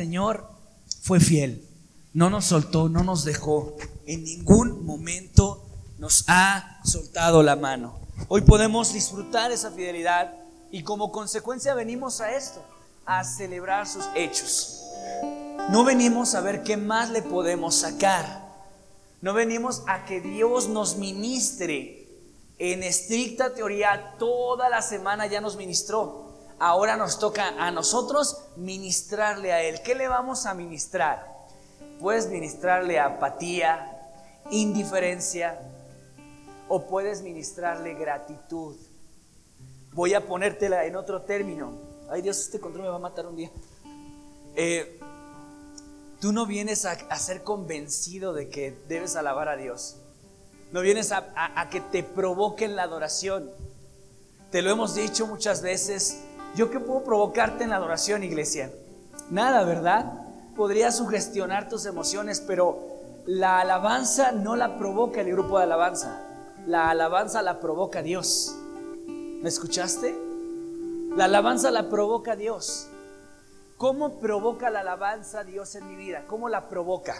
Señor fue fiel, no nos soltó, no nos dejó, en ningún momento nos ha soltado la mano. Hoy podemos disfrutar esa fidelidad y como consecuencia venimos a esto, a celebrar sus hechos. No venimos a ver qué más le podemos sacar. No venimos a que Dios nos ministre. En estricta teoría, toda la semana ya nos ministró ahora nos toca a nosotros ministrarle a Él. ¿Qué le vamos a ministrar? Puedes ministrarle apatía, indiferencia o puedes ministrarle gratitud. Voy a ponértela en otro término. Ay Dios, este control me va a matar un día. Eh, tú no vienes a, ser convencido de que debes alabar a Dios. No vienes a que te provoquen la adoración. Te lo hemos dicho muchas veces ¿Yo qué puedo provocarte en la adoración, iglesia? Nada, ¿verdad? Podría sugestionar tus emociones, pero la alabanza no la provoca el grupo de alabanza. La alabanza la provoca Dios. ¿Me escuchaste? La alabanza la provoca Dios. ¿Cómo provoca la alabanza Dios en mi vida? ¿Cómo la provoca?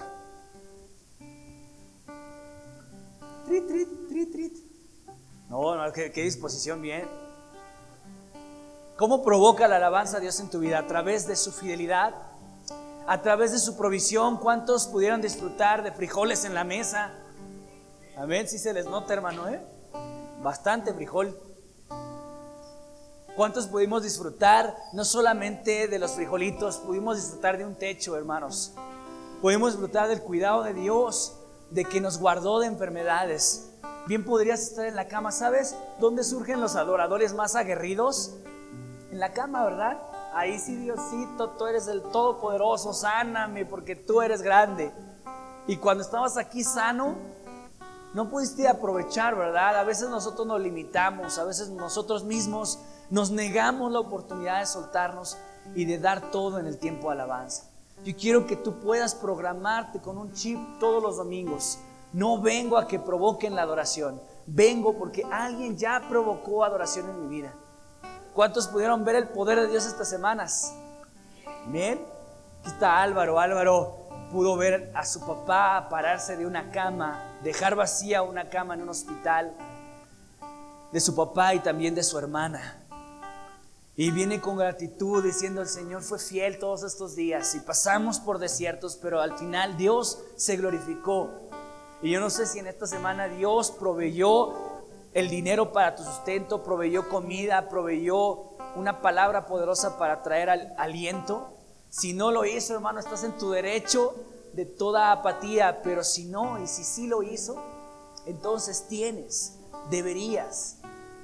Trit, trit, trit, trit. No, no, qué, qué disposición bien. ¿Cómo provoca la alabanza a Dios en tu vida? A través de su fidelidad, a través de su provisión. ¿Cuántos pudieron disfrutar de frijoles en la mesa? Amén, si se les nota, hermano, ¿eh? Bastante frijol. ¿Cuántos pudimos disfrutar no solamente de los frijolitos, pudimos disfrutar de un techo, hermanos? Pudimos disfrutar del cuidado de Dios, de que nos guardó de enfermedades. Bien podrías estar en la cama, ¿sabes? ¿Dónde surgen los adoradores más aguerridos? En la cama, ¿verdad? Ahí sí, Diosito, tú eres el Todopoderoso, sáname porque tú eres grande. Y cuando estabas aquí sano, no pudiste aprovechar, ¿verdad? A veces nosotros nos limitamos, a veces nosotros mismos nos negamos la oportunidad de soltarnos y de dar todo en el tiempo de alabanza. Yo quiero que tú puedas programarte con un chip todos los domingos. No vengo a que provoquen la adoración, vengo porque alguien ya provocó adoración en mi vida. ¿Cuántos pudieron ver el poder de Dios estas semanas? Amén. Aquí está Álvaro. Álvaro pudo ver a su papá pararse de una cama, dejar vacía una cama en un hospital, de su papá y también de su hermana. Y viene con gratitud diciendo, el Señor fue fiel todos estos días y pasamos por desiertos, pero al final Dios se glorificó. Y yo no sé si en esta semana Dios proveyó el dinero para tu sustento, proveyó comida, proveyó una palabra poderosa para traer al, aliento. Si no lo hizo, hermano, estás en tu derecho de toda apatía, pero si no, y si sí lo hizo, entonces tienes, deberías.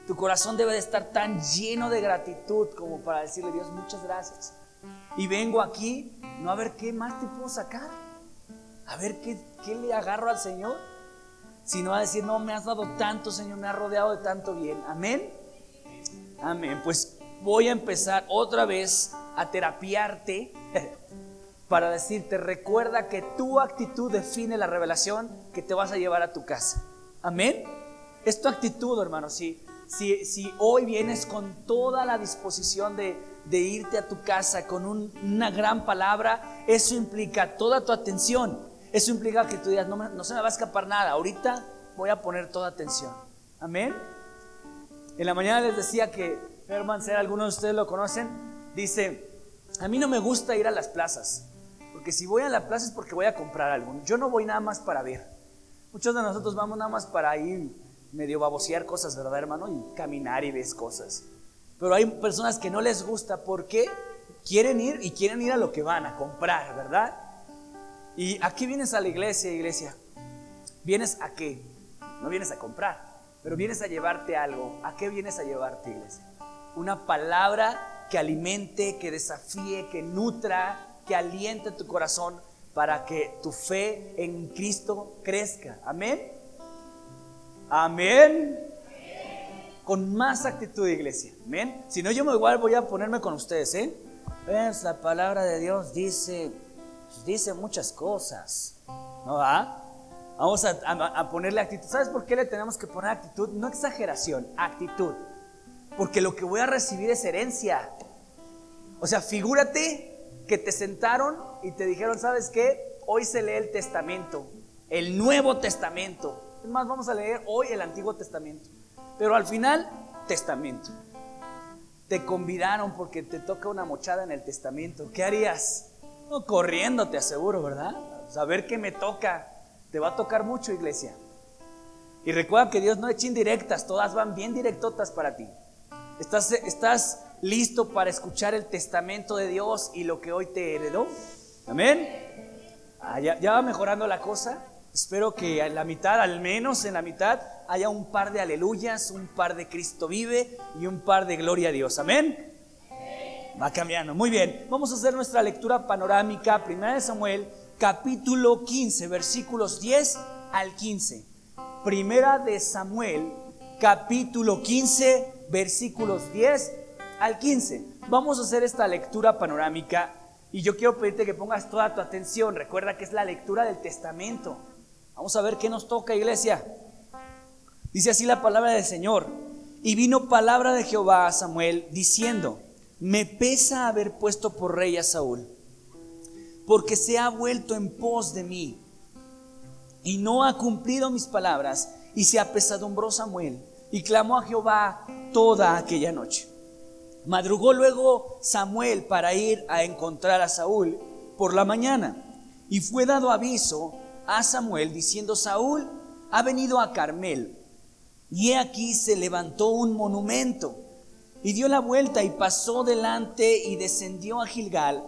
Tu corazón debe de estar tan lleno de gratitud como para decirle, Dios, muchas gracias. Y vengo aquí, no a ver qué más te puedo sacar, a ver qué, qué le agarro al Señor sino a decir, no, me has dado tanto, Señor, me has rodeado de tanto bien. Amén. Amén. Pues voy a empezar otra vez a terapiarte para decirte, recuerda que tu actitud define la revelación que te vas a llevar a tu casa. Amén. Es tu actitud, hermano. Si, si, si hoy vienes con toda la disposición de, de irte a tu casa con una gran palabra, eso implica toda tu atención eso implica que tú digas, no, no se me va a escapar nada, ahorita voy a poner toda atención. Amén. En la mañana les decía que Herman Ser, algunos de ustedes lo conocen, dice, a mí no me gusta ir a las plazas, porque si voy a la plaza es porque voy a comprar algo. Yo no voy nada más para ver. Muchos de nosotros vamos nada más para ir medio babosear cosas, ¿verdad, hermano? Y caminar y ves cosas. Pero hay personas que no les gusta porque quieren ir y quieren ir a lo que van a comprar, ¿verdad? ¿Y a qué vienes a la iglesia, iglesia? ¿Vienes a qué? No vienes a comprar, pero vienes a llevarte algo. ¿A qué vienes a llevarte, iglesia? Una palabra que alimente, que desafíe, que nutra, que aliente tu corazón para que tu fe en Cristo crezca. Amén. Amén. Con más actitud, iglesia. Amén. Si no, yo igual voy a ponerme con ustedes, ¿eh? La palabra de Dios dice dice muchas cosas, ¿no va? Vamos a, ponerle actitud. ¿Sabes por qué le tenemos que poner actitud? No exageración, actitud. Porque lo que voy a recibir es herencia. O sea, figúrate que te sentaron y te dijeron, ¿sabes qué? Hoy se lee el testamento, el Nuevo Testamento. Es más, vamos a leer hoy el Antiguo Testamento. Pero al final, testamento. Te convidaron porque te toca una mochada en el testamento. ¿Qué harías? No, corriendo, te aseguro, ¿verdad? Saber que me toca. Te va a tocar mucho, iglesia. Y recuerda que Dios no echa indirectas, todas van bien directotas para ti. ¿Estás, ¿Estás listo para escuchar el testamento de Dios y lo que hoy te heredó? Amén. Ah, ya, ya va mejorando la cosa. Espero que en la mitad, al menos en la mitad, haya un par de aleluyas, un par de Cristo vive y un par de gloria a Dios. Amén. Va cambiando. Muy bien. Vamos a hacer nuestra lectura panorámica. Primera de Samuel, capítulo 15, versículos 10 al 15. Primera de Samuel, capítulo 15, versículos 10 al 15. Vamos a hacer esta lectura panorámica y yo quiero pedirte que pongas toda tu atención. Recuerda que es la lectura del testamento. Vamos a ver qué nos toca, iglesia. Dice así la palabra del Señor. Y vino palabra de Jehová a Samuel diciendo, me pesa haber puesto por rey a Saúl, porque se ha vuelto en pos de mí y no ha cumplido mis palabras. Y se apesadumbró Samuel y clamó a Jehová toda aquella noche. Madrugó luego Samuel para ir a encontrar a Saúl por la mañana y fue dado aviso a Samuel diciendo, Saúl ha venido a Carmel y he aquí se levantó un monumento y dio la vuelta y pasó delante y descendió a Gilgal.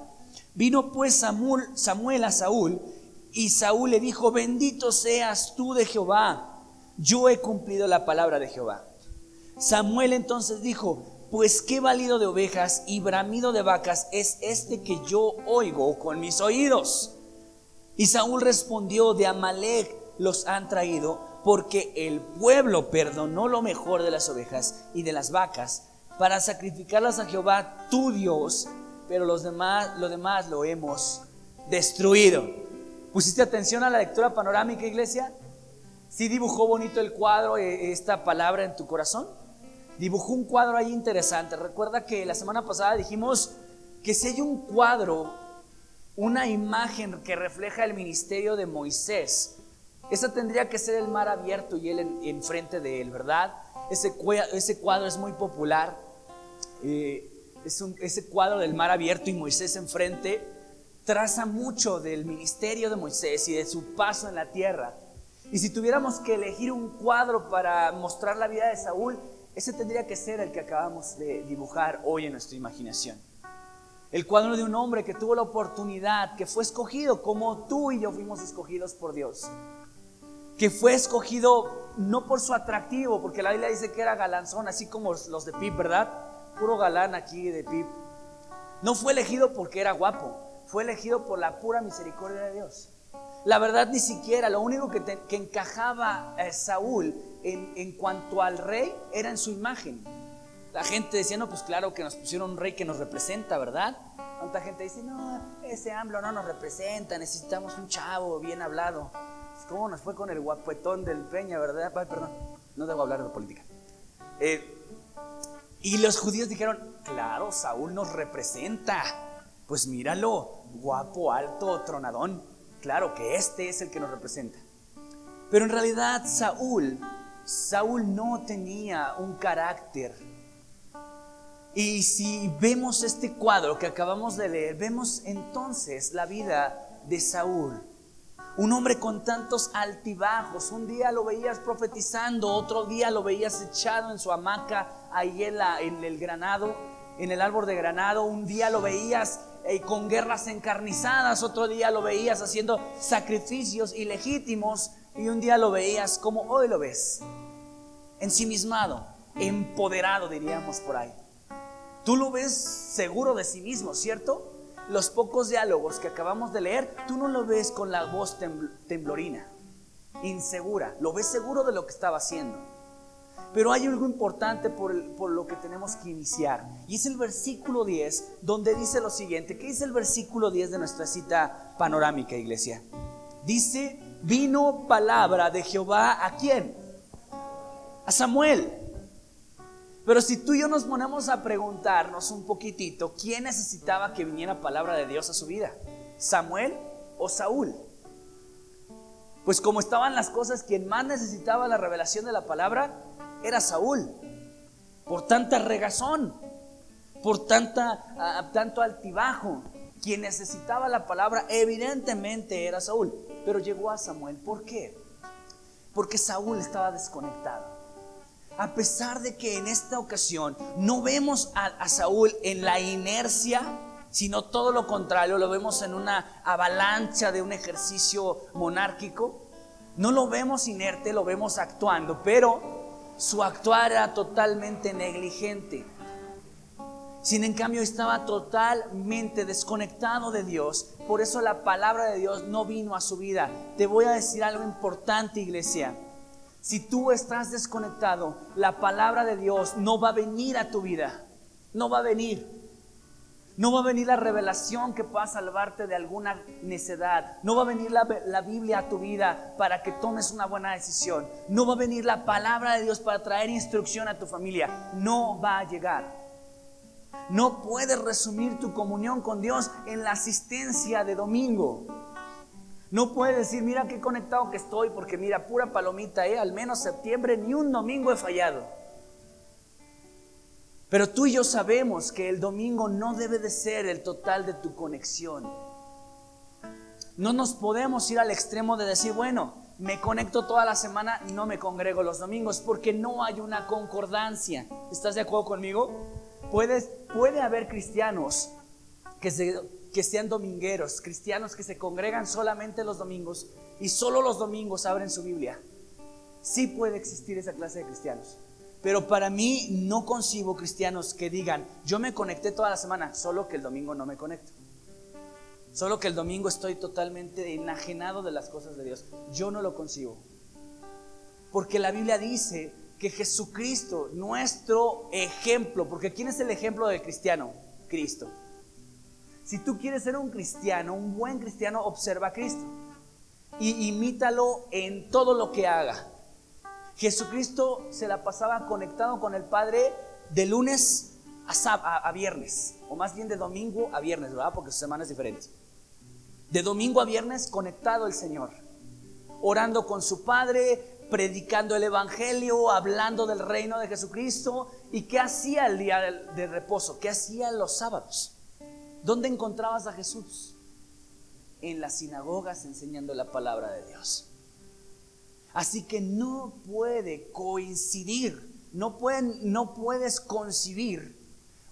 Vino pues Samuel, Samuel a Saúl y Saúl le dijo, bendito seas tú de Jehová, yo he cumplido la palabra de Jehová. Samuel entonces dijo, pues qué valido de ovejas y bramido de vacas es este que yo oigo con mis oídos. Y Saúl respondió, de Amalek los han traído, porque el pueblo perdonó lo mejor de las ovejas y de las vacas para sacrificarlas a Jehová tu Dios, pero los demás, lo demás lo hemos destruido. ¿Pusiste atención a la lectura panorámica, iglesia? ¿Sí dibujó bonito el cuadro, eh, esta palabra en tu corazón? Dibujó un cuadro ahí interesante. Recuerda que la semana pasada dijimos que si hay un cuadro una imagen que refleja el ministerio de Moisés. Esa tendría que ser el mar abierto y él enfrente de él, ¿verdad? Ese cuadro es muy popular. Eh, es ese cuadro del mar abierto y Moisés enfrente traza mucho del ministerio de Moisés y de su paso en la tierra. Y si tuviéramos que elegir un cuadro para mostrar la vida de Saúl, ese tendría que ser el que acabamos de dibujar hoy en nuestra imaginación. El cuadro de un hombre que tuvo la oportunidad, que fue escogido como tú y yo fuimos escogidos por Dios. Que fue escogido no por su atractivo, porque la Biblia dice que era galanzón, así como los de Pip, ¿verdad? Puro galán aquí de Pip. No fue elegido porque era guapo, fue elegido por la pura misericordia de Dios. La verdad ni siquiera, lo único que, encajaba a Saúl en, en cuanto al rey era en su imagen. La gente decía, no, pues claro que nos pusieron un rey que nos representa, ¿verdad? ¿Cuánta gente dice, no, ese AMLO no nos representa, necesitamos un chavo bien hablado? Pues, ¿Cómo nos fue con el guapetón del Peña, verdad? Perdón, no debo hablar de política. Eh, y los judíos dijeron, claro, Saúl nos representa. Pues míralo, guapo, alto, tronadón. Claro que este es el que nos representa. Pero en realidad Saúl, Saúl no tenía un carácter y si vemos este cuadro que acabamos de leer, vemos entonces la vida de Saúl. Un hombre con tantos altibajos. Un día lo veías profetizando, otro día lo veías echado en su hamaca ahí en, el granado, en el árbol de granado. Un día lo veías eh, con guerras encarnizadas, otro día lo veías haciendo sacrificios ilegítimos y un día lo veías como hoy lo ves, ensimismado, empoderado diríamos por ahí. Tú lo ves seguro de sí mismo, ¿cierto? Los pocos diálogos que acabamos de leer, tú no lo ves con la voz temblorina, insegura, lo ves seguro de lo que estaba haciendo. Pero hay algo importante por, lo que tenemos que iniciar. Y es el versículo 10, donde dice lo siguiente. ¿Qué dice el versículo 10 de nuestra cita panorámica, iglesia? Dice, vino palabra de Jehová a quién? A Samuel. Pero si tú y yo nos ponemos a preguntarnos un poquitito, ¿quién necesitaba que viniera palabra de Dios a su vida? ¿Samuel o Saúl? Pues como estaban las cosas, quien más necesitaba la revelación de la palabra era Saúl. Por tanta regazón, por tanta, tanto altibajo. Quien necesitaba la palabra evidentemente era Saúl. Pero llegó a Samuel. ¿Por qué? Porque Saúl estaba desconectado a pesar de que en esta ocasión no vemos a, Saúl en la inercia, sino todo lo contrario, lo vemos en una avalancha de un ejercicio monárquico, no lo vemos inerte, lo vemos actuando, pero su actuar era totalmente negligente. Sin en cambio estaba totalmente desconectado de Dios. Por eso la palabra de Dios no vino a su vida. Te voy a decir algo importante, iglesia. Si tú estás desconectado, la palabra de Dios no va a venir a tu vida. No va a venir. No va a venir la revelación que pueda salvarte de alguna necedad. No va a venir la, la, Biblia a tu vida para que tomes una buena decisión. No va a venir la palabra de Dios para traer instrucción a tu familia. No va a llegar. No puedes resumir tu comunión con Dios en la asistencia de domingo. No puedes decir, mira qué conectado que estoy, porque mira, pura palomita, ¿eh? al menos septiembre ni un domingo he fallado. Pero tú y yo sabemos que el domingo no debe de ser el total de tu conexión. No nos podemos ir al extremo de decir, bueno, me conecto toda la semana no me congrego los domingos, porque no hay una concordancia. ¿Estás de acuerdo conmigo? Puedes, puede haber cristianos que sean domingueros, cristianos que se congregan solamente los domingos y solo los domingos abren su Biblia. Sí puede existir esa clase de cristianos. Pero para mí no concibo cristianos que digan, yo me conecté toda la semana, solo que el domingo no me conecto. Solo que el domingo estoy totalmente enajenado de las cosas de Dios. Yo no lo concibo. Porque la Biblia dice que Jesucristo, nuestro ejemplo, porque ¿quién es el ejemplo del cristiano? Cristo. Si tú quieres ser un cristiano, un buen cristiano, observa a Cristo y imítalo en todo lo que haga. Jesucristo se la pasaba conectado con el Padre de lunes a, viernes, o más bien de domingo a viernes, ¿verdad? Porque su semana es diferente. De domingo a viernes conectado el Señor, orando con su Padre, predicando el Evangelio, hablando del reino de Jesucristo. ¿Y qué hacía el día de reposo? ¿Qué hacía los sábados? ¿Dónde encontrabas a Jesús? En las sinagogas enseñando la palabra de Dios. Así que no puede coincidir, no, pueden, no puedes concibir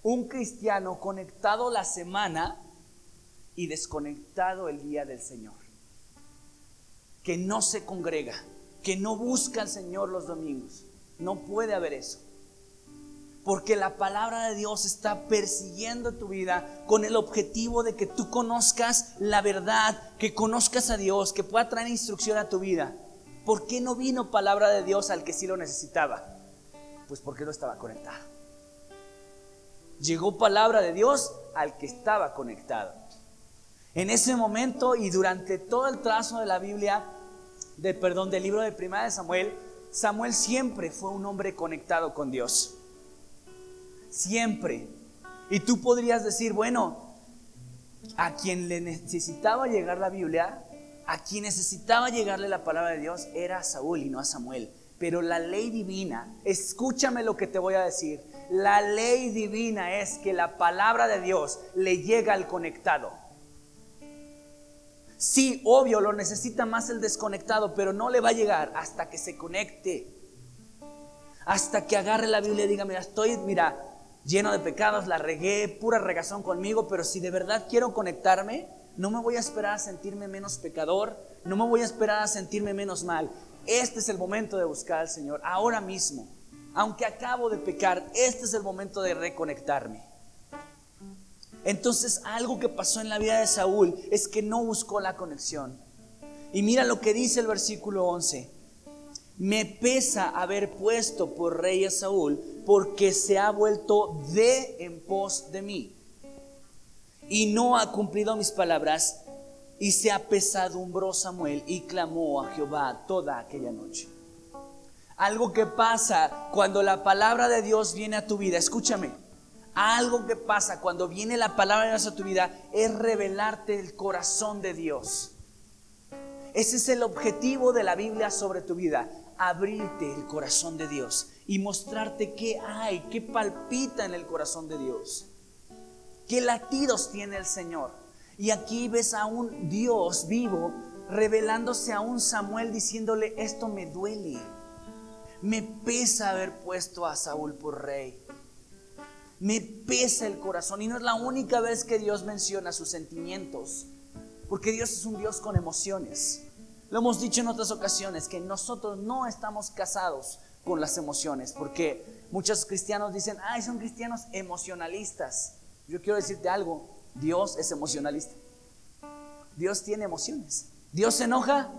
un cristiano conectado la semana y desconectado el día del Señor. Que no se congrega, que no busca al Señor los domingos. No puede haber eso. Porque la palabra de Dios está persiguiendo tu vida con el objetivo de que tú conozcas la verdad, que conozcas a Dios, que pueda traer instrucción a tu vida. ¿Por qué no vino palabra de Dios al que sí lo necesitaba? Pues porque no estaba conectado. Llegó palabra de Dios al que estaba conectado. En ese momento y durante todo el trazo de la Biblia, de, perdón, del libro de Primera de Samuel, Samuel siempre fue un hombre conectado con Dios siempre. Y tú podrías decir, bueno, a quien le necesitaba llegar la Biblia, a quien necesitaba llegarle la palabra de Dios era a Saúl y no a Samuel. Pero la ley divina, escúchame lo que te voy a decir, la ley divina es que la palabra de Dios le llega al conectado. Sí, obvio, lo necesita más el desconectado, pero no le va a llegar hasta que se conecte. Hasta que agarre la Biblia y diga, mira, estoy, mira, lleno de pecados, la regué, pura regazón conmigo, pero si de verdad quiero conectarme, no me voy a esperar a sentirme menos pecador, no me voy a esperar a sentirme menos mal. Este es el momento de buscar al Señor, ahora mismo. Aunque acabo de pecar, este es el momento de reconectarme. Entonces algo que pasó en la vida de Saúl es que no buscó la conexión. Y mira lo que dice el versículo 11. Me pesa haber puesto por rey a Saúl porque se ha vuelto de en pos de mí y no ha cumplido mis palabras y se apesadumbró Samuel y clamó a Jehová toda aquella noche. Algo que pasa cuando la palabra de Dios viene a tu vida. Escúchame. Algo que pasa cuando viene la palabra de Dios a tu vida es revelarte el corazón de Dios. Ese es el objetivo de la Biblia sobre tu vida. Abrirte el corazón de Dios y mostrarte qué hay, qué palpita en el corazón de Dios. Qué latidos tiene el Señor. Y aquí ves a un Dios vivo revelándose a un Samuel diciéndole, esto me duele. Me pesa haber puesto a Saúl por rey. Me pesa el corazón. Y no es la única vez que Dios menciona sus sentimientos. Porque Dios es un Dios con emociones. Lo hemos dicho en otras ocasiones, que nosotros no estamos casados con las emociones. Porque muchos cristianos dicen, ay, son cristianos emocionalistas. Yo quiero decirte algo, Dios es emocionalista. Dios tiene emociones. Dios se enoja.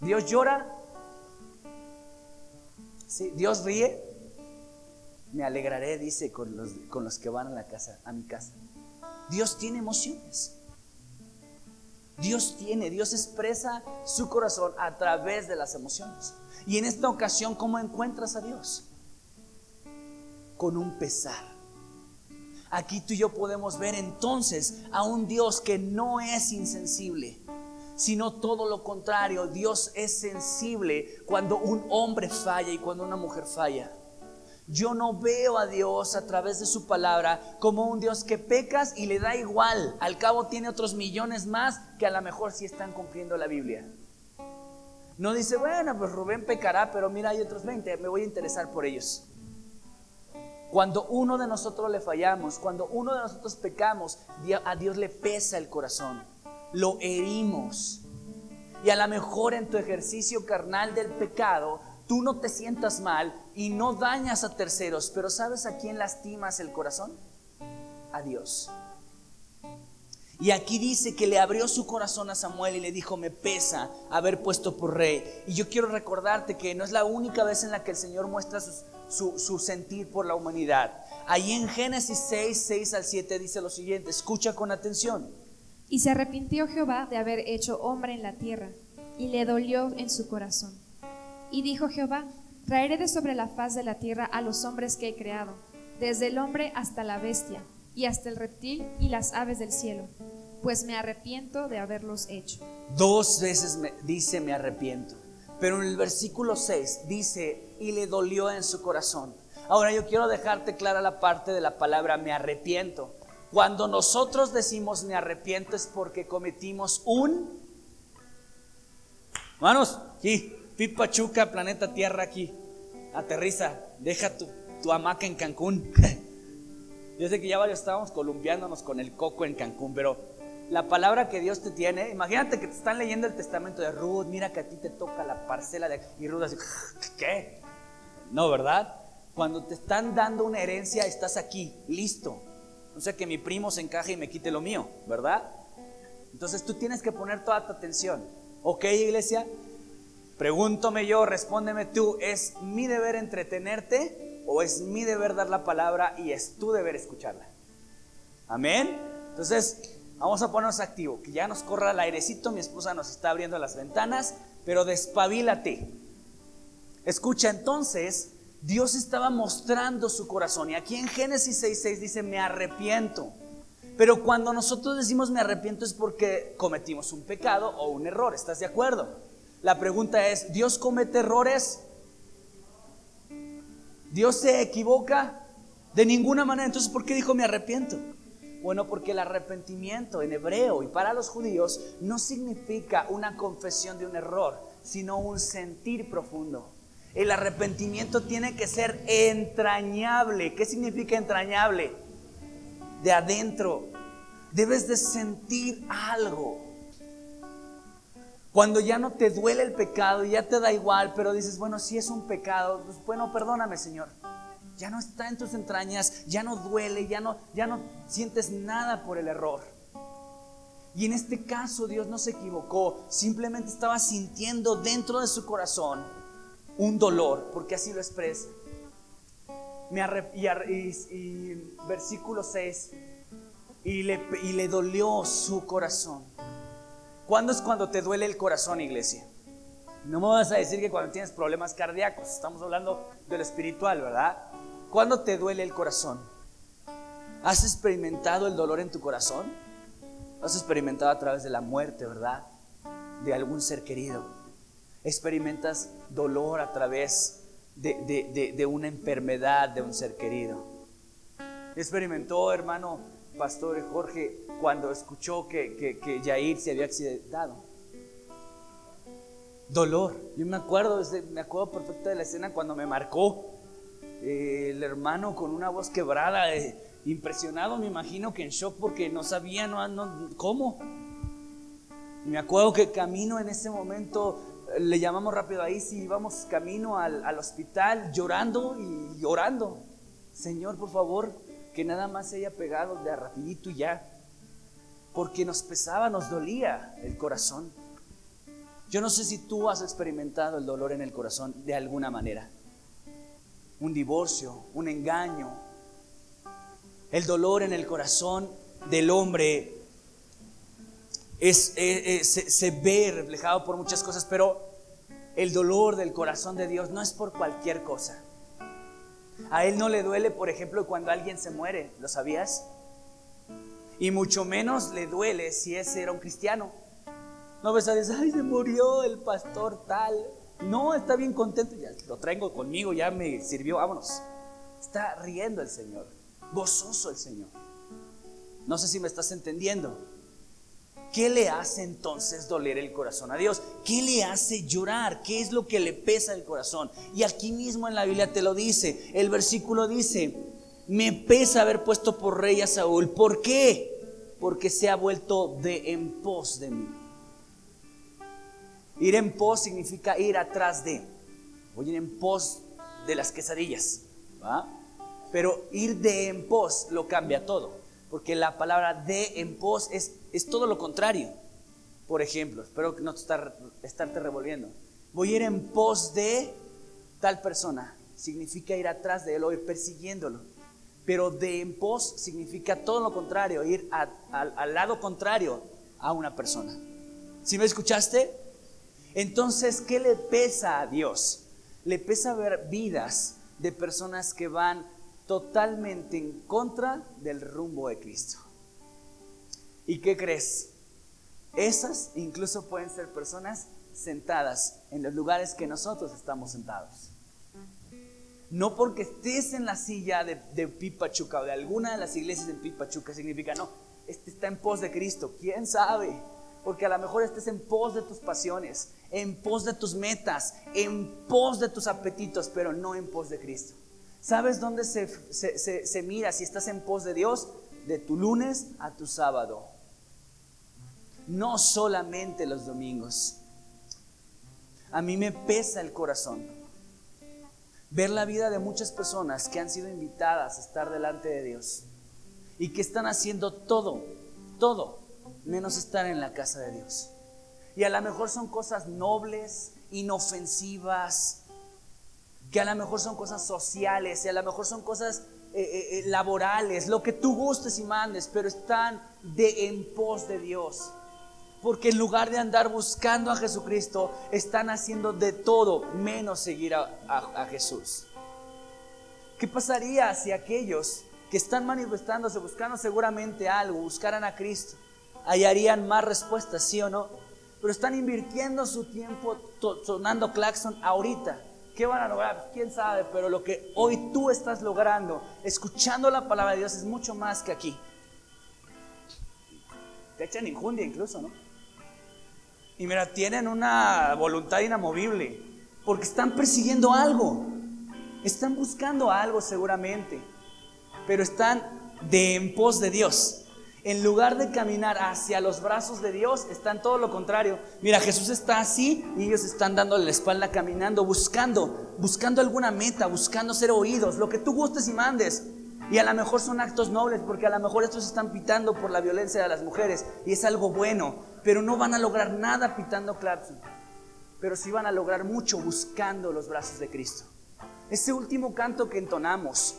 Dios llora. Sí, Dios ríe. Me alegraré, dice, con los, con los que van a la casa, a mi casa. Dios tiene emociones. Dios tiene, Dios expresa su corazón a través de las emociones. Y en esta ocasión, ¿cómo encuentras a Dios? Con un pesar. Aquí tú y yo podemos ver entonces a un Dios que no es insensible, sino todo lo contrario. Dios es sensible cuando un hombre falla y cuando una mujer falla. Yo no veo a Dios a través de su palabra como un Dios que pecas y le da igual. Al cabo tiene otros millones más que a lo mejor sí están cumpliendo la Biblia. No dice, bueno, pues Rubén pecará, pero mira, hay otros 20, me voy a interesar por ellos. Cuando uno de nosotros le fallamos, cuando uno de nosotros pecamos, a Dios le pesa el corazón, lo herimos. Y a lo mejor en tu ejercicio carnal del pecado, tú no te sientas mal y no dañas a terceros, pero ¿sabes a quién lastimas el corazón? A Dios. Y aquí dice que le abrió su corazón a Samuel y le dijo, me pesa haber puesto por rey. Y yo quiero recordarte que no es la única vez en la que el Señor muestra su, su sentir por la humanidad. Ahí en Génesis 6, 6 al 7 dice lo siguiente, escucha con atención. Y se arrepintió Jehová de haber hecho hombre en la tierra, y le dolió en su corazón. Y dijo Jehová, traeré de sobre la faz de la tierra a los hombres que he creado, desde el hombre hasta la bestia, y hasta el reptil y las aves del cielo, pues me arrepiento de haberlos hecho. Dos veces me, dice me arrepiento, pero en el versículo 6 dice, y le dolió en su corazón. Ahora yo quiero dejarte clara la parte de la palabra me arrepiento. Cuando nosotros decimos me arrepiento es porque cometimos un... Manos, aquí, Pit Pachuca, planeta Tierra aquí. Aterriza, deja tu, tu hamaca en Cancún. Yo sé que ya varios estábamos columpiándonos con el coco en Cancún, pero la palabra que Dios te tiene, imagínate que te están leyendo el testamento de Ruth, mira que a ti te toca la parcela de... Y Ruth así, ¿qué? No, ¿verdad? Cuando te están dando una herencia, estás aquí, listo. No sé que mi primo se encaje y me quite lo mío, ¿verdad? Entonces tú tienes que poner toda tu atención. ¿Ok, iglesia? Pregúntame yo, respóndeme tú, ¿es mi deber entretenerte o es mi deber dar la palabra y es tu deber escucharla? Amén. Entonces, vamos a ponernos activo, que ya nos corra el airecito, mi esposa nos está abriendo las ventanas, pero despabilate. Escucha entonces, Dios estaba mostrando su corazón y aquí en Génesis 6:6 dice, me arrepiento. Pero cuando nosotros decimos me arrepiento es porque cometimos un pecado o un error, ¿estás de acuerdo? La pregunta es, ¿Dios comete errores? ¿Dios se equivoca? De ninguna manera. Entonces, ¿por qué dijo me arrepiento? Bueno, porque el arrepentimiento en hebreo y para los judíos no significa una confesión de un error, sino un sentir profundo. El arrepentimiento tiene que ser entrañable. ¿Qué significa entrañable? De adentro. Debes de sentir algo. Cuando ya no te duele el pecado ya te da igual, pero dices, bueno, si es un pecado, pues bueno, perdóname, Señor. Ya no está en tus entrañas, ya no duele, ya no, ya no sientes nada por el error. Y en este caso Dios no se equivocó, simplemente estaba sintiendo dentro de su corazón un dolor, porque así lo expresa. Me y, versículo 6, y le, y le dolió su corazón. ¿Cuándo es cuando te duele el corazón, iglesia? No me vas a decir que cuando tienes problemas cardíacos, estamos hablando de lo espiritual, ¿verdad? ¿Cuándo te duele el corazón? ¿Has experimentado el dolor en tu corazón? ¿Has experimentado a través de la muerte, verdad? De algún ser querido. Experimentas dolor a través de, una enfermedad de un ser querido. Experimentó, hermano Pastor Jorge, cuando escuchó que, que, que Yair se había accidentado. Dolor. Yo me acuerdo, me acuerdo perfecto de la escena cuando me marcó eh, el hermano con una voz quebrada, eh, impresionado, me imagino que en shock porque no sabía no, cómo. Me acuerdo que camino en ese momento, le llamamos rápido ahí, si íbamos camino al, al hospital llorando y llorando. Señor, por favor, que nada más se haya pegado de rapidito y ya. Porque nos pesaba, nos dolía el corazón. Yo no sé si tú has experimentado el dolor en el corazón de alguna manera. Un divorcio, un engaño. El dolor en el corazón del hombre es, se, ve reflejado por muchas cosas, pero el dolor del corazón de Dios no es por cualquier cosa. A Él no le duele, por ejemplo, cuando alguien se muere, ¿lo sabías? Y mucho menos le duele si ese era un cristiano. No ves a decir, ay, se murió el pastor tal. No, está bien contento, ya lo traigo conmigo, ya me sirvió, vámonos. Está riendo el Señor, gozoso el Señor. No sé si me estás entendiendo. ¿Qué le hace entonces doler el corazón a Dios? ¿Qué le hace llorar? ¿Qué es lo que le pesa el corazón? Y aquí mismo en la Biblia te lo dice. El versículo dice, me pesa haber puesto por rey a Saúl. ¿Por qué? Porque se ha vuelto de en pos de mí. Ir en pos significa ir atrás de. Voy ir en pos de las quesadillas. Pero ir de en pos lo cambia todo. Porque la palabra de en pos es, es todo lo contrario. Por ejemplo, espero no estar, estarte revolviendo. Voy a ir en pos de tal persona. Significa ir atrás de él o ir persiguiéndolo. Pero de en pos significa todo lo contrario, ir al lado contrario a una persona. ¿Si me escuchaste? Entonces, ¿qué le pesa a Dios? Le pesa ver vidas de personas que van totalmente en contra del rumbo de Cristo. ¿Y qué crees? Esas incluso pueden ser personas sentadas en los lugares que nosotros estamos sentados. No porque estés en la silla de, Pipachuca o de alguna de las iglesias de Pipachuca significa, no, este está en pos de Cristo. ¿Quién sabe? Porque a lo mejor estés en pos de tus pasiones, en pos de tus metas, en pos de tus apetitos, pero no en pos de Cristo. ¿Sabes dónde se, mira si estás en pos de Dios? De tu lunes a tu sábado. No solamente los domingos. A mí me pesa el corazón ver la vida de muchas personas que han sido invitadas a estar delante de Dios y que están haciendo todo, todo, menos estar en la casa de Dios. Y a lo mejor son cosas nobles, inofensivas, que a lo mejor son cosas sociales, y a lo mejor son cosas eh, eh, eh, laborales, lo que tú gustes y mandes, pero están de en pos de Dios. Porque en lugar de andar buscando a Jesucristo, están haciendo de todo menos seguir a Jesús. ¿Qué pasaría si aquellos que están manifestándose, buscando seguramente algo, buscaran a Cristo, hallarían más respuestas, sí o no? Pero están invirtiendo su tiempo sonando claxon ahorita. ¿Qué van a lograr? ¿Quién sabe? Pero lo que hoy tú estás logrando, escuchando la palabra de Dios, es mucho más que aquí. Te echan injundia incluso, ¿no? Y mira, tienen una voluntad inamovible, porque están persiguiendo algo. Están buscando algo seguramente, pero están de en pos de Dios en lugar de caminar hacia los brazos de Dios, están todo lo contrario. Mira, Jesús está así y ellos están dándole la espalda caminando, buscando, buscando alguna meta, buscando ser oídos, lo que tú gustes y mandes. Y a lo mejor son actos nobles, porque a lo mejor estos están pitando por la violencia de las mujeres y es algo bueno, pero no van a lograr nada pitando claxon. Pero sí van a lograr mucho buscando los brazos de Cristo. Ese último canto que entonamos,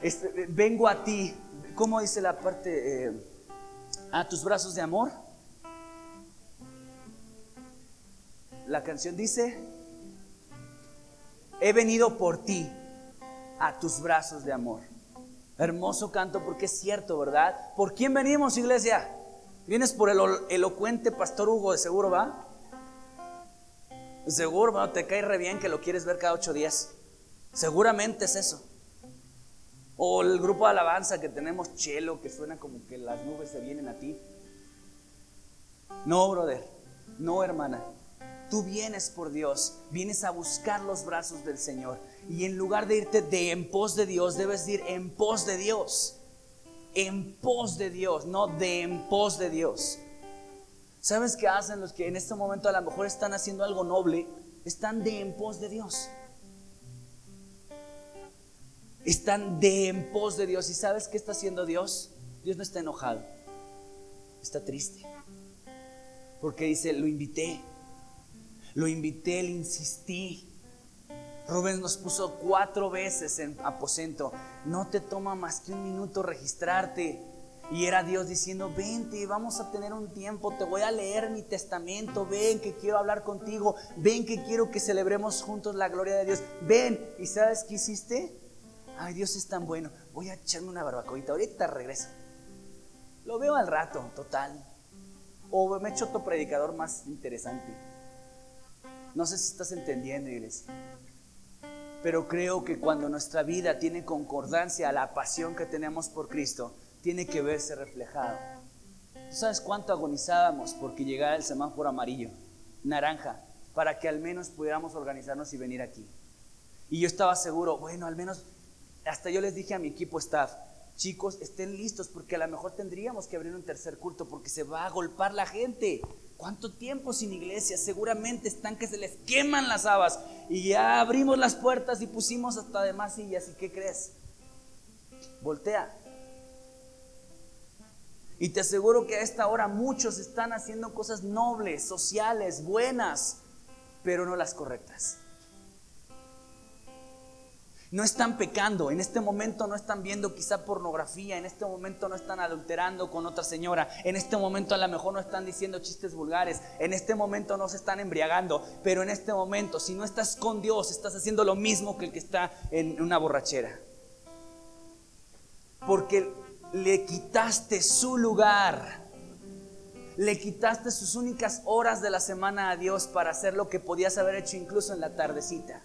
este, vengo a ti, ¿Cómo dice la parte? Eh, a tus brazos de amor. la canción dice, he venido por ti a tus brazos de amor. Hermoso canto porque es cierto, ¿verdad? ¿Por quién venimos, iglesia? ¿Vienes por el elocuente pastor Hugo de seguro, va? Seguro, ¿no? te cae re bien que lo quieres ver cada ocho días. Seguramente es eso. O el grupo de alabanza que tenemos chelo, que suena como que las nubes se vienen a ti. No, brother. No, hermana. Tú vienes por Dios, vienes a buscar los brazos del Señor. Y en lugar de irte de en pos de Dios, debes ir en pos de Dios. En pos de Dios, no de en pos de Dios. ¿Sabes qué hacen los que en este momento a lo mejor están haciendo algo noble? Están de en pos de Dios. Están de en pos de Dios. ¿Y sabes qué está haciendo Dios? Dios no está enojado. Está triste. Porque dice, lo invité. Lo invité, le insistí. Rubén nos puso cuatro veces en aposento. No te toma más que un minuto registrarte. Y era Dios diciendo, vente, vamos a tener un tiempo, te voy a leer mi testamento, ven que quiero hablar contigo, ven que quiero que celebremos juntos la gloria de Dios, ven. ¿Y sabes qué hiciste? Ay, Dios es tan bueno, voy a echarme una barbacoita, ahorita regreso. Lo veo al rato, total. O me echo otro predicador más interesante. No sé si estás entendiendo, iglesia. Pero creo que cuando nuestra vida tiene concordancia a la pasión que tenemos por Cristo, tiene que verse reflejado. ¿Tú sabes cuánto agonizábamos porque llegara el semáforo amarillo, naranja, para que al menos pudiéramos organizarnos y venir aquí? Y yo estaba seguro, bueno, al menos, hasta yo les dije a mi equipo staff, chicos, estén listos porque a lo mejor tendríamos que abrir un tercer culto porque se va a golpar la gente. ¿Cuánto tiempo sin iglesia? Seguramente están que se les queman las habas. Y ya abrimos las puertas y pusimos hasta de más sillas. ¿Y qué crees? Voltea. Y te aseguro que a esta hora muchos están haciendo cosas nobles, sociales, buenas, pero no las correctas no están pecando, en este momento no están viendo quizá pornografía, en este momento no están adulterando con otra señora, en este momento a lo mejor no están diciendo chistes vulgares, en este momento no se están embriagando, pero en este momento si no estás con Dios estás haciendo lo mismo que el que está en una borrachera. Porque le quitaste su lugar. Le quitaste sus únicas horas de la semana a Dios para hacer lo que podías haber hecho incluso en la tardecita.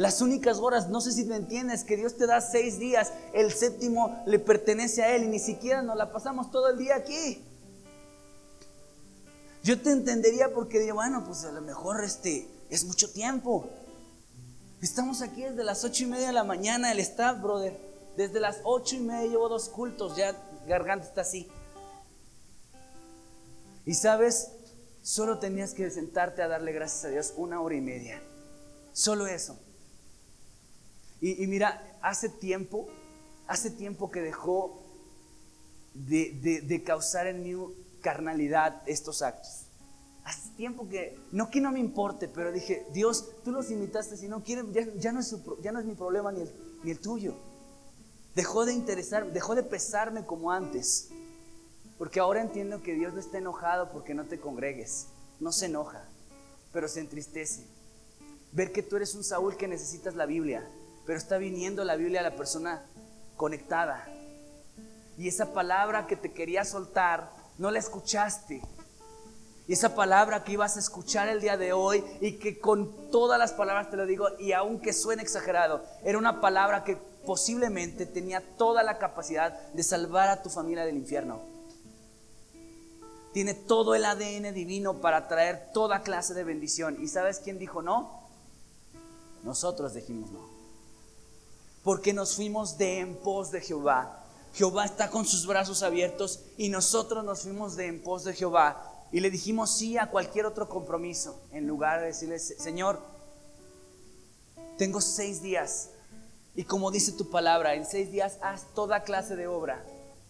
Las únicas horas, no sé si me entiendes, que Dios te da seis días, el séptimo le pertenece a Él y ni siquiera nos la pasamos todo el día aquí. Yo te entendería porque digo, bueno, pues a lo mejor este es mucho tiempo. Estamos aquí desde las ocho y media de la mañana, el staff, brother. Desde las ocho y media llevo dos cultos, ya garganta está así. Y sabes, solo tenías que sentarte a darle gracias a Dios una hora y media. Solo eso. Y, mira, hace tiempo, hace tiempo que dejó de, causar en mi carnalidad estos actos. Hace tiempo que, no que no me importe, pero dije, Dios, tú los invitaste, si no quieren, ya, no, es ya no es mi problema ni el, ni el tuyo. Dejó de interesar, dejó de pesarme como antes. Porque ahora entiendo que Dios no está enojado porque no te congregues. No se enoja, pero se entristece. Ver que tú eres un Saúl que necesitas la Biblia, pero está viniendo la Biblia a la persona conectada. Y esa palabra que te quería soltar, no la escuchaste. Y esa palabra que ibas a escuchar el día de hoy y que con todas las palabras te lo digo, y aunque suene exagerado, era una palabra que posiblemente tenía toda la capacidad de salvar a tu familia del infierno. Tiene todo el ADN divino para traer toda clase de bendición. ¿Y sabes quién dijo no? Nosotros dijimos no porque nos fuimos de en pos de Jehová. Jehová está con sus brazos abiertos y nosotros nos fuimos de en pos de Jehová y le dijimos sí a cualquier otro compromiso en lugar de decirle, Señor, tengo seis días y como dice tu palabra, en seis días haz toda clase de obra.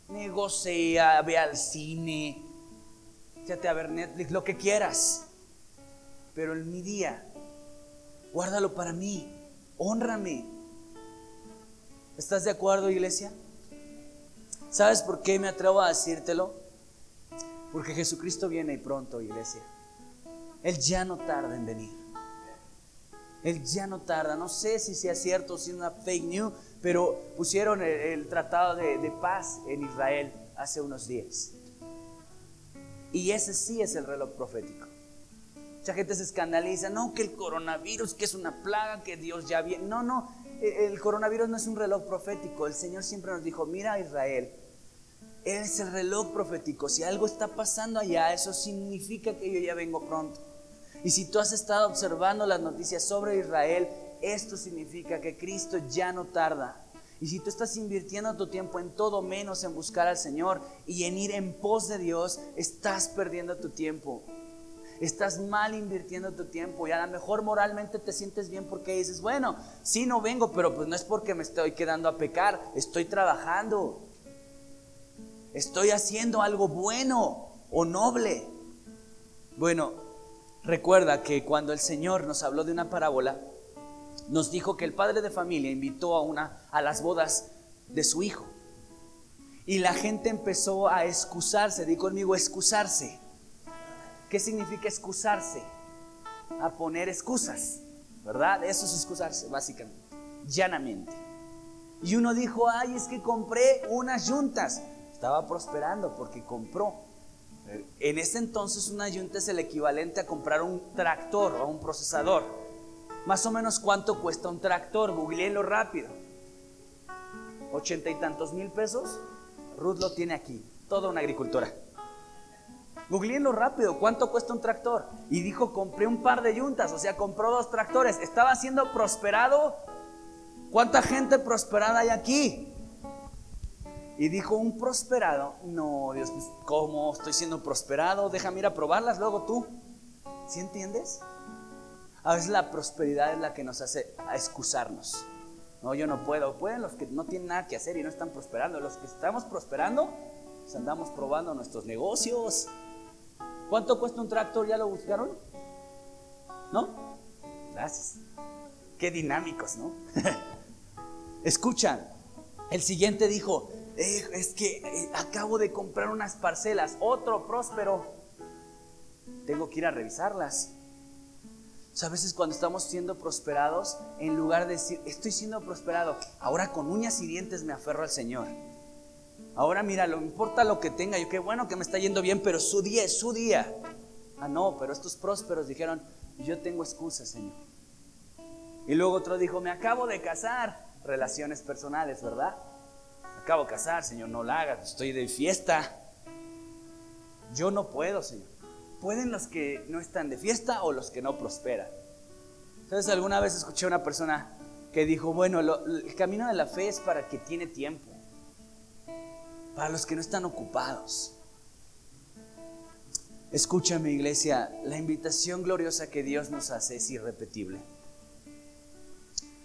Negocia, ve al cine, fíjate a ver Netflix, lo que quieras. Pero en mi día, guárdalo para mí, honrame, ¿Estás de acuerdo, iglesia? ¿Sabes por qué me atrevo a decírtelo? Porque Jesucristo viene pronto, iglesia. Él ya no tarda en venir. Él ya no tarda. No sé si sea cierto o si es una fake news, pero pusieron el, tratado de, de paz en Israel hace unos días. Y ese sí es el reloj profético. Mucha gente se escandaliza, no, que el coronavirus, que es una plaga, que Dios ya viene. No, no, el coronavirus no es un reloj profético. El Señor siempre nos dijo, mira Israel, es el reloj profético. Si algo está pasando allá, eso significa que yo ya vengo pronto. Y si tú has estado observando las noticias sobre Israel, esto significa que Cristo ya no tarda. Y si tú estás invirtiendo tu tiempo en todo menos en buscar al Señor y en ir en pos de Dios, estás perdiendo tu tiempo estás mal invirtiendo tu tiempo y a lo mejor moralmente te sientes bien porque dices, bueno, sí no vengo, pero pues no es porque me estoy quedando a pecar, estoy trabajando, estoy haciendo algo bueno o noble. Bueno, recuerda que cuando el Señor nos habló de una parábola, nos dijo que el padre de familia invitó a una a las bodas de su hijo. Y la gente empezó a excusarse, di conmigo excusarse. ¿Qué significa excusarse? A poner excusas, ¿verdad? Eso es excusarse, básicamente, llanamente. Y uno dijo, ay, es que compré unas yuntas. Estaba prosperando porque compró. En ese entonces una yunta es el equivalente a comprar un tractor o un procesador. Más o menos cuánto cuesta un tractor, googleenlo rápido. Ochenta y tantos mil pesos. Ruth lo tiene aquí, toda una agricultora. Googleenlo rápido, ¿cuánto cuesta un tractor? Y dijo, compré un par de yuntas, o sea, compró dos tractores. Estaba siendo prosperado. ¿Cuánta gente prosperada hay aquí? Y dijo, un prosperado. No, Dios, ¿cómo estoy siendo prosperado? Déjame ir a probarlas luego tú. ¿Sí entiendes? A veces la prosperidad es la que nos hace a excusarnos. No, yo no puedo. Pueden los que no tienen nada que hacer y no están prosperando. Los que estamos prosperando, pues andamos probando nuestros negocios, ¿Cuánto cuesta un tractor? ¿Ya lo buscaron? ¿No? Gracias. Qué dinámicos, ¿no? Escuchan, el siguiente dijo, eh, es que eh, acabo de comprar unas parcelas, otro próspero, tengo que ir a revisarlas. a veces cuando estamos siendo prosperados, en lugar de decir, estoy siendo prosperado, ahora con uñas y dientes me aferro al Señor. Ahora mira, no importa lo que tenga, yo qué bueno que me está yendo bien, pero su día es su día. Ah, no, pero estos prósperos dijeron, yo tengo excusas, Señor. Y luego otro dijo, me acabo de casar. Relaciones personales, ¿verdad? Me acabo de casar, Señor, no la hagas, estoy de fiesta. Yo no puedo, Señor. ¿Pueden los que no están de fiesta o los que no prosperan? Entonces alguna vez escuché a una persona que dijo, bueno, el camino de la fe es para que tiene tiempo para los que no están ocupados. Escúchame iglesia, la invitación gloriosa que Dios nos hace es irrepetible.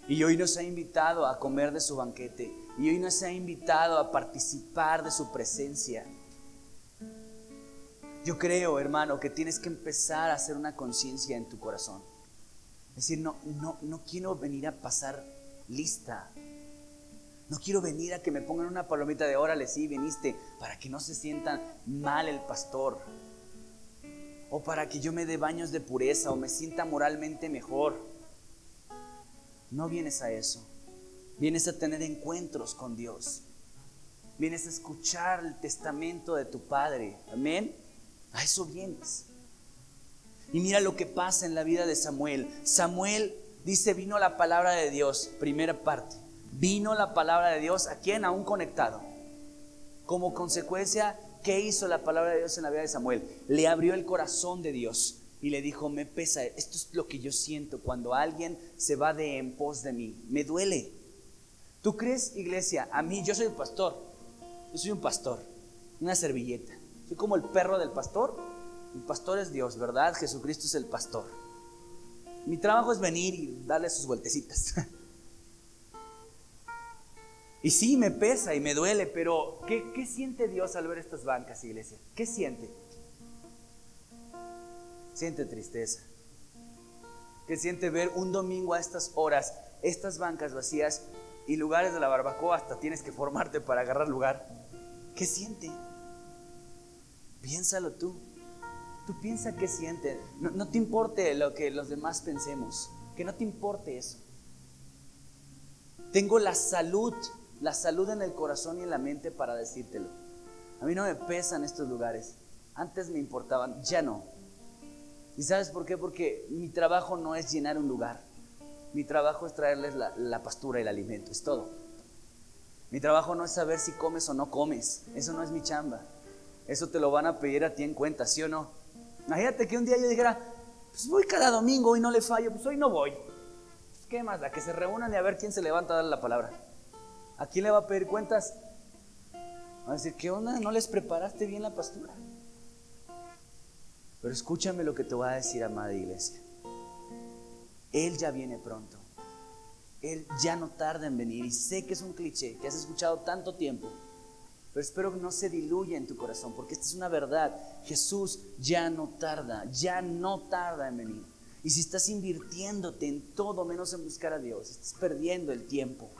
Y hoy nos ha invitado a comer de su banquete. Y hoy nos ha invitado a participar de su presencia. Yo creo, hermano, que tienes que empezar a hacer una conciencia en tu corazón. Es decir, no, no, no quiero venir a pasar lista. No quiero venir a que me pongan una palomita de órale, sí, viniste, para que no se sienta mal el pastor. O para que yo me dé baños de pureza o me sienta moralmente mejor. No vienes a eso. Vienes a tener encuentros con Dios. Vienes a escuchar el testamento de tu Padre. Amén. A eso vienes. Y mira lo que pasa en la vida de Samuel. Samuel dice, vino la palabra de Dios, primera parte vino la palabra de Dios a quien aún conectado. Como consecuencia, ¿qué hizo la palabra de Dios en la vida de Samuel? Le abrió el corazón de Dios y le dijo, me pesa, esto es lo que yo siento cuando alguien se va de en pos de mí, me duele. ¿Tú crees, iglesia? A mí, yo soy el pastor, yo soy un pastor, una servilleta. Soy como el perro del pastor. El pastor es Dios, ¿verdad? Jesucristo es el pastor. Mi trabajo es venir y darle sus vueltecitas. Y sí, me pesa y me duele, pero ¿qué, siente Dios al ver estas bancas, iglesia? ¿Qué siente? Siente tristeza. ¿Qué siente ver un domingo a estas horas, estas bancas vacías y lugares de la barbacoa hasta tienes que formarte para agarrar lugar? ¿Qué siente? Piénsalo tú. Tú piensa qué sientes. No, no te importe lo que los demás pensemos. Que no te importe eso. Tengo la salud, la salud en el corazón y en la mente para decírtelo. A mí no me pesan estos lugares. Antes me importaban, ya no. ¿Y sabes por qué? Porque mi trabajo no es llenar un lugar. Mi trabajo es traerles la, pastura y el alimento, es todo. Mi trabajo no es saber si comes o no comes. Eso no es mi chamba. Eso te lo van a pedir a ti en cuenta, ¿sí o no? Imagínate que un día yo dijera, pues voy cada domingo y no le fallo, pues hoy no voy. ¿Qué más? A que se reúnan y a ver quién se levanta a darle la palabra. ¿A quién le va a pedir cuentas? Va a decir, ¿qué onda? ¿No les preparaste bien la pastura? Pero escúchame lo que te voy a decir, amada iglesia. Él ya viene pronto. Él ya no tarda en venir. Y sé que es un cliché que has escuchado tanto tiempo. Pero espero que no se diluya en tu corazón, porque esta es una verdad. Jesús ya no tarda, ya no tarda en venir. Y si estás invirtiéndote en todo menos en buscar a Dios, estás perdiendo el tiempo.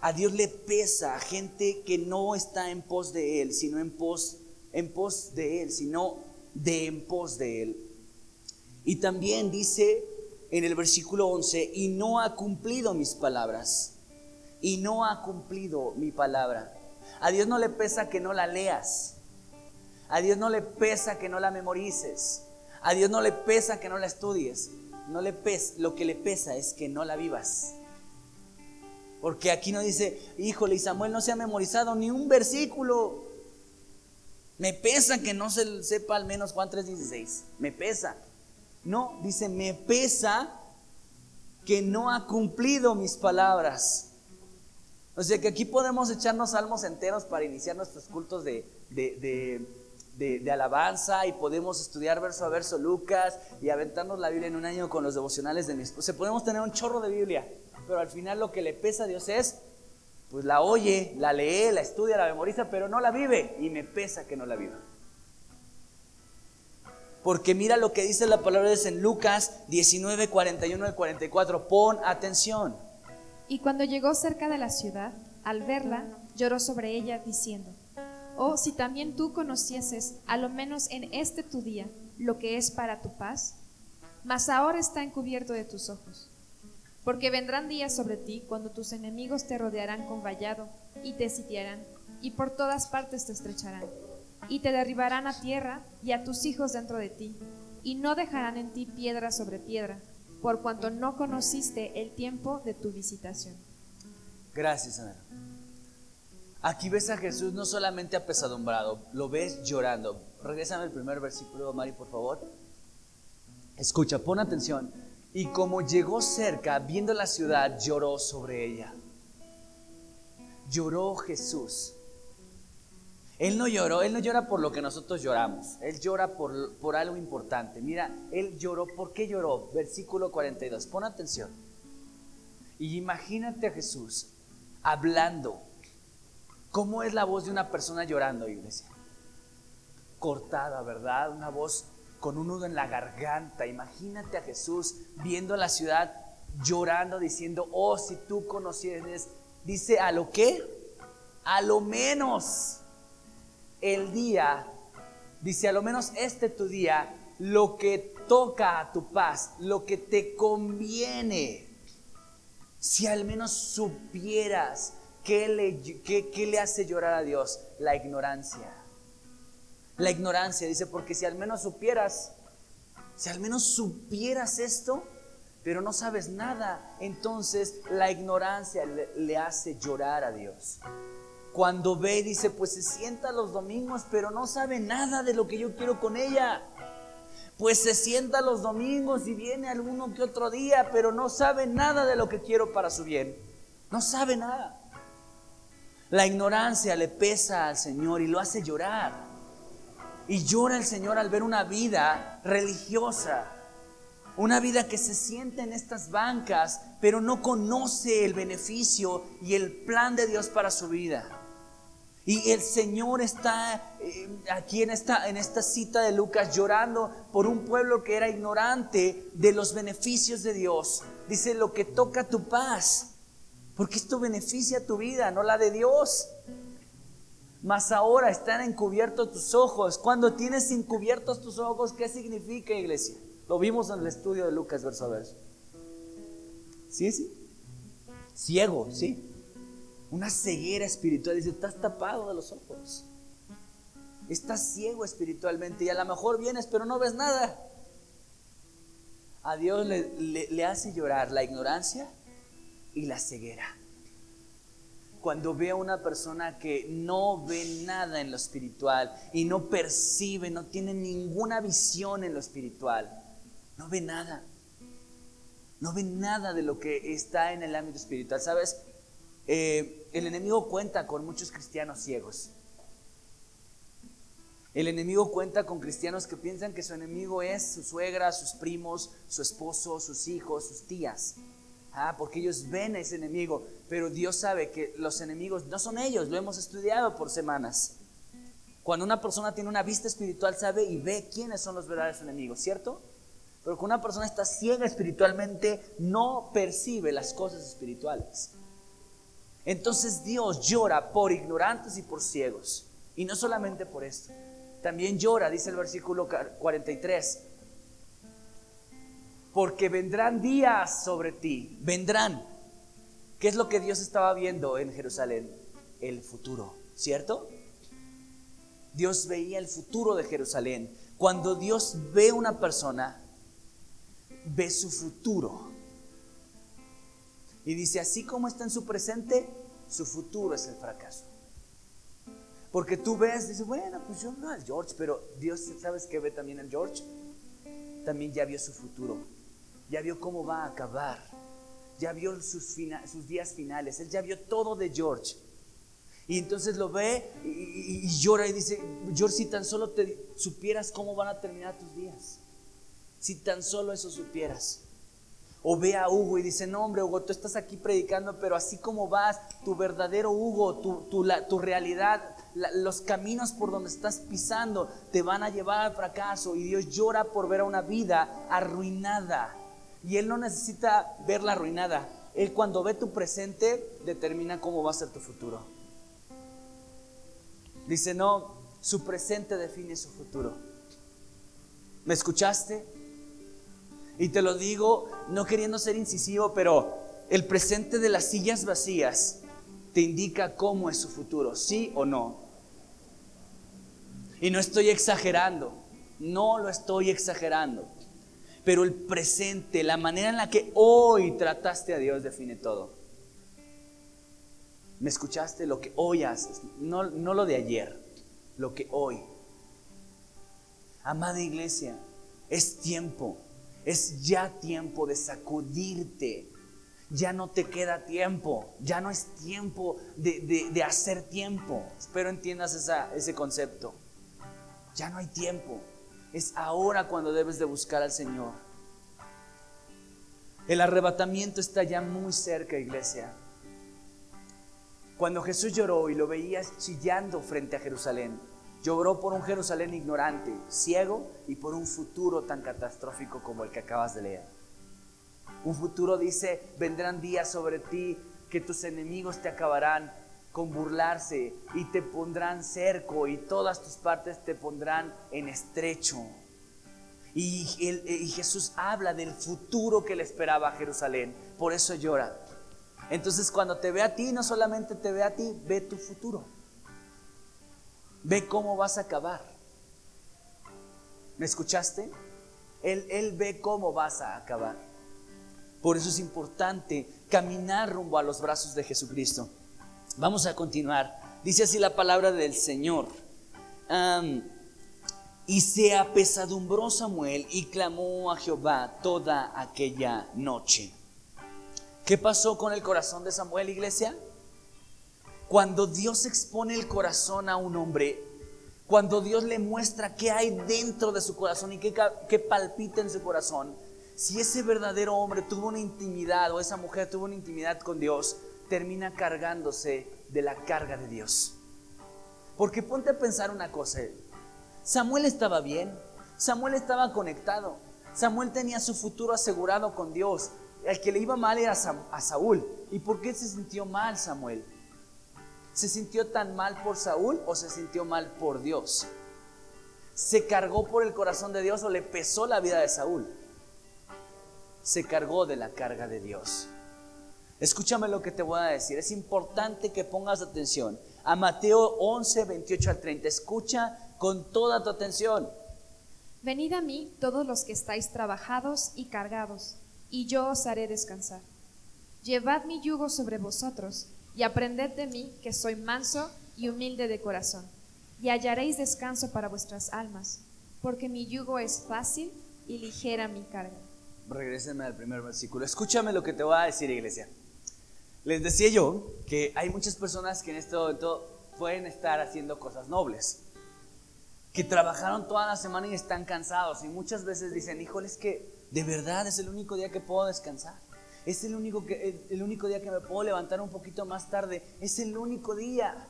A Dios le pesa a gente que no está en pos de Él, sino en pos, en pos de Él, sino de en pos de Él. Y también dice en el versículo 11, y no ha cumplido mis palabras, y no ha cumplido mi palabra. A Dios no le pesa que no la leas, a Dios no le pesa que no la memorices, a Dios no le pesa que no la estudies, no le pesa, lo que le pesa es que no la vivas. Porque aquí no dice, híjole, y Samuel no se ha memorizado ni un versículo. Me pesa que no se sepa al menos Juan 3:16. Me pesa. No, dice, me pesa que no ha cumplido mis palabras. O sea que aquí podemos echarnos salmos enteros para iniciar nuestros cultos de, alabanza y podemos estudiar verso a verso Lucas y aventarnos la Biblia en un año con los devocionales de mi esposa. Podemos tener un chorro de Biblia pero al final lo que le pesa a Dios es, pues la oye, la lee, la estudia, la memoriza, pero no la vive. Y me pesa que no la viva. Porque mira lo que dice la palabra de en Lucas 19, 41 al 44. Pon atención. Y cuando llegó cerca de la ciudad, al verla, lloró sobre ella diciendo, Oh, si también tú conocieses, a lo menos en este tu día, lo que es para tu paz, mas ahora está encubierto de tus ojos. Porque vendrán días sobre ti cuando tus enemigos te rodearán con vallado y te sitiarán, y por todas partes te estrecharán, y te derribarán a tierra y a tus hijos dentro de ti, y no dejarán en ti piedra sobre piedra, por cuanto no conociste el tiempo de tu visitación. Gracias, Ana. Aquí ves a Jesús no solamente apesadumbrado, lo ves llorando. Regrésame el primer versículo, Mari, por favor. Escucha, pon atención. Y como llegó cerca, viendo la ciudad, lloró sobre ella. Lloró Jesús. Él no lloró, Él no llora por lo que nosotros lloramos, Él llora por, por algo importante. Mira, Él lloró, ¿por qué lloró? Versículo 42, pon atención. Y imagínate a Jesús hablando. ¿Cómo es la voz de una persona llorando, iglesia? Cortada, ¿verdad? Una voz con un nudo en la garganta. Imagínate a Jesús viendo la ciudad llorando, diciendo, oh, si tú conocieras, dice, ¿a lo qué? A lo menos el día, dice, a lo menos este tu día, lo que toca a tu paz, lo que te conviene. Si al menos supieras qué le, qué le hace llorar a Dios, la ignorancia la ignorancia. Dice, porque si al menos supieras, si al menos supieras esto, pero no sabes nada, entonces la ignorancia le, hace llorar a Dios. Cuando ve dice, pues se sienta los domingos, pero no sabe nada de lo que yo quiero con ella. Pues se sienta los domingos y viene alguno que otro día, pero no sabe nada de lo que quiero para su bien. No sabe nada. La ignorancia le pesa al Señor y lo hace llorar. Y llora el Señor al ver una vida religiosa, una vida que se siente en estas bancas, pero no conoce el beneficio y el plan de Dios para su vida. Y el Señor está eh, aquí en esta, en esta cita de Lucas llorando por un pueblo que era ignorante de los beneficios de Dios. Dice, lo que toca tu paz, porque esto beneficia tu vida, no la de Dios. Mas ahora están encubiertos tus ojos. Cuando tienes encubiertos tus ojos, ¿qué significa, iglesia? Lo vimos en el estudio de Lucas, verso a verso. Sí, sí. Ciego, sí. Una ceguera espiritual. Dice, estás tapado de los ojos. Estás ciego espiritualmente y a lo mejor vienes pero no ves nada. A Dios le, hace llorar la ignorancia y la ceguera. Cuando ve a una persona que no ve nada en lo espiritual y no percibe, no tiene ninguna visión en lo espiritual, no ve nada. No ve nada de lo que está en el ámbito espiritual. ¿Sabes? Eh, el enemigo cuenta con muchos cristianos ciegos. El enemigo cuenta con cristianos que piensan que su enemigo es su suegra, sus primos, su esposo, sus hijos, sus tías. Ah, porque ellos ven a ese enemigo, pero Dios sabe que los enemigos no son ellos, lo hemos estudiado por semanas. Cuando una persona tiene una vista espiritual, sabe y ve quiénes son los verdaderos enemigos, ¿cierto? Pero cuando una persona está ciega espiritualmente, no percibe las cosas espirituales. Entonces Dios llora por ignorantes y por ciegos. Y no solamente por esto. También llora, dice el versículo 43, porque vendrán días sobre ti, vendrán. ¿Qué es lo que Dios estaba viendo en Jerusalén? El futuro, ¿cierto? Dios veía el futuro de Jerusalén. Cuando Dios ve una persona, ve su futuro. Y dice, así como está en su presente, su futuro es el fracaso. Porque tú ves, dices, bueno, pues yo no al George, pero Dios, ¿sabes qué ve también el George? También ya vio su futuro, ya vio cómo va a acabar, ya vio sus, días finales, él ya vio todo de George. Y entonces lo ve y, y, llora y dice, George, si tan solo te supieras cómo van a terminar tus días, si tan solo eso supieras. O ve a Hugo y dice, no hombre Hugo, tú estás aquí predicando, pero así como vas, tu verdadero Hugo, tu realidad, los caminos por donde estás pisando te van a llevar al fracaso. Y Dios llora por ver a una vida arruinada. Y Él no necesita verla arruinada. Él cuando ve tu presente determina cómo va a ser tu futuro. Dice, no, su presente define su futuro. ¿Me escuchaste? Y te lo digo no queriendo ser incisivo, pero el presente de las sillas vacías te indica cómo es su futuro, sí o no. Y no estoy exagerando, no lo estoy exagerando. Pero el presente, la manera en la que hoy trataste a Dios define todo. ¿Me escuchaste? Lo que hoy haces, no, no lo de ayer, lo que hoy. Amada iglesia, es tiempo es ya tiempo de sacudirte. Ya no te queda tiempo. Ya no es tiempo de, hacer tiempo. Espero entiendas ese concepto. Ya no hay tiempo. Es ahora cuando debes de buscar al Señor. El arrebatamiento está ya muy cerca, iglesia. Cuando Jesús lloró y lo veías chillando frente a Jerusalén, Lloró por un Jerusalén ignorante, ciego y por un futuro tan catastrófico como el que acabas de leer. Un futuro dice, vendrán días sobre ti que tus enemigos te acabarán con burlarse y te pondrán cerco y todas tus partes te pondrán en estrecho. Y, y, Jesús habla del futuro que le esperaba a Jerusalén. Por eso llora. Entonces cuando te ve a ti, no solamente te ve a ti, ve tu futuro. Ve cómo vas a acabar. ¿Me escuchaste? Él ve cómo vas a acabar. Por eso es importante caminar rumbo a los brazos de Jesucristo. Vamos a continuar. Dice así la palabra del Señor. y se apesadumbró Samuel y clamó a Jehová toda aquella noche. ¿Qué pasó con el corazón de Samuel, iglesia? Cuando Dios expone el corazón a un hombre, cuando Dios le muestra qué hay dentro de su corazón y qué, palpita en su corazón, si ese verdadero hombre tuvo una intimidad o esa mujer tuvo una intimidad con Dios, termina cargándose de la carga de Dios. Porque ponte a pensar una cosa, Samuel estaba bien, Samuel estaba conectado, Samuel tenía su futuro asegurado con Dios, el que le iba mal era a Saúl. ¿Y por qué se sintió mal Samuel? ¿Se sintió tan mal por Saúl o se sintió mal por Dios? ¿Se cargó por el corazón de Dios o le pesó la vida de Saúl? Se cargó de la carga de Dios. Escúchame lo que te voy a decir. Es importante que pongas atención a Mateo 11, 28 al 30. Escucha con toda tu atención. Venid a mí todos los que estáis trabajados y cargados, y yo os haré descansar. Llevad mi yugo sobre vosotros y aprended de mí que soy manso y humilde de corazón, y hallaréis descanso para vuestras almas, porque mi yugo es fácil y ligera mi carga. Regrésenme al primer versículo. Escúchame lo que te voy a decir, iglesia. Les decía yo que hay muchas personas que en este momento pueden estar haciendo cosas nobles, que trabajaron toda la semana y están cansados y muchas veces dicen, híjole, es que de verdad es el único día que puedo descansar. Es el único, que, el único día que me puedo levantar un poquito más tarde. Es el único día.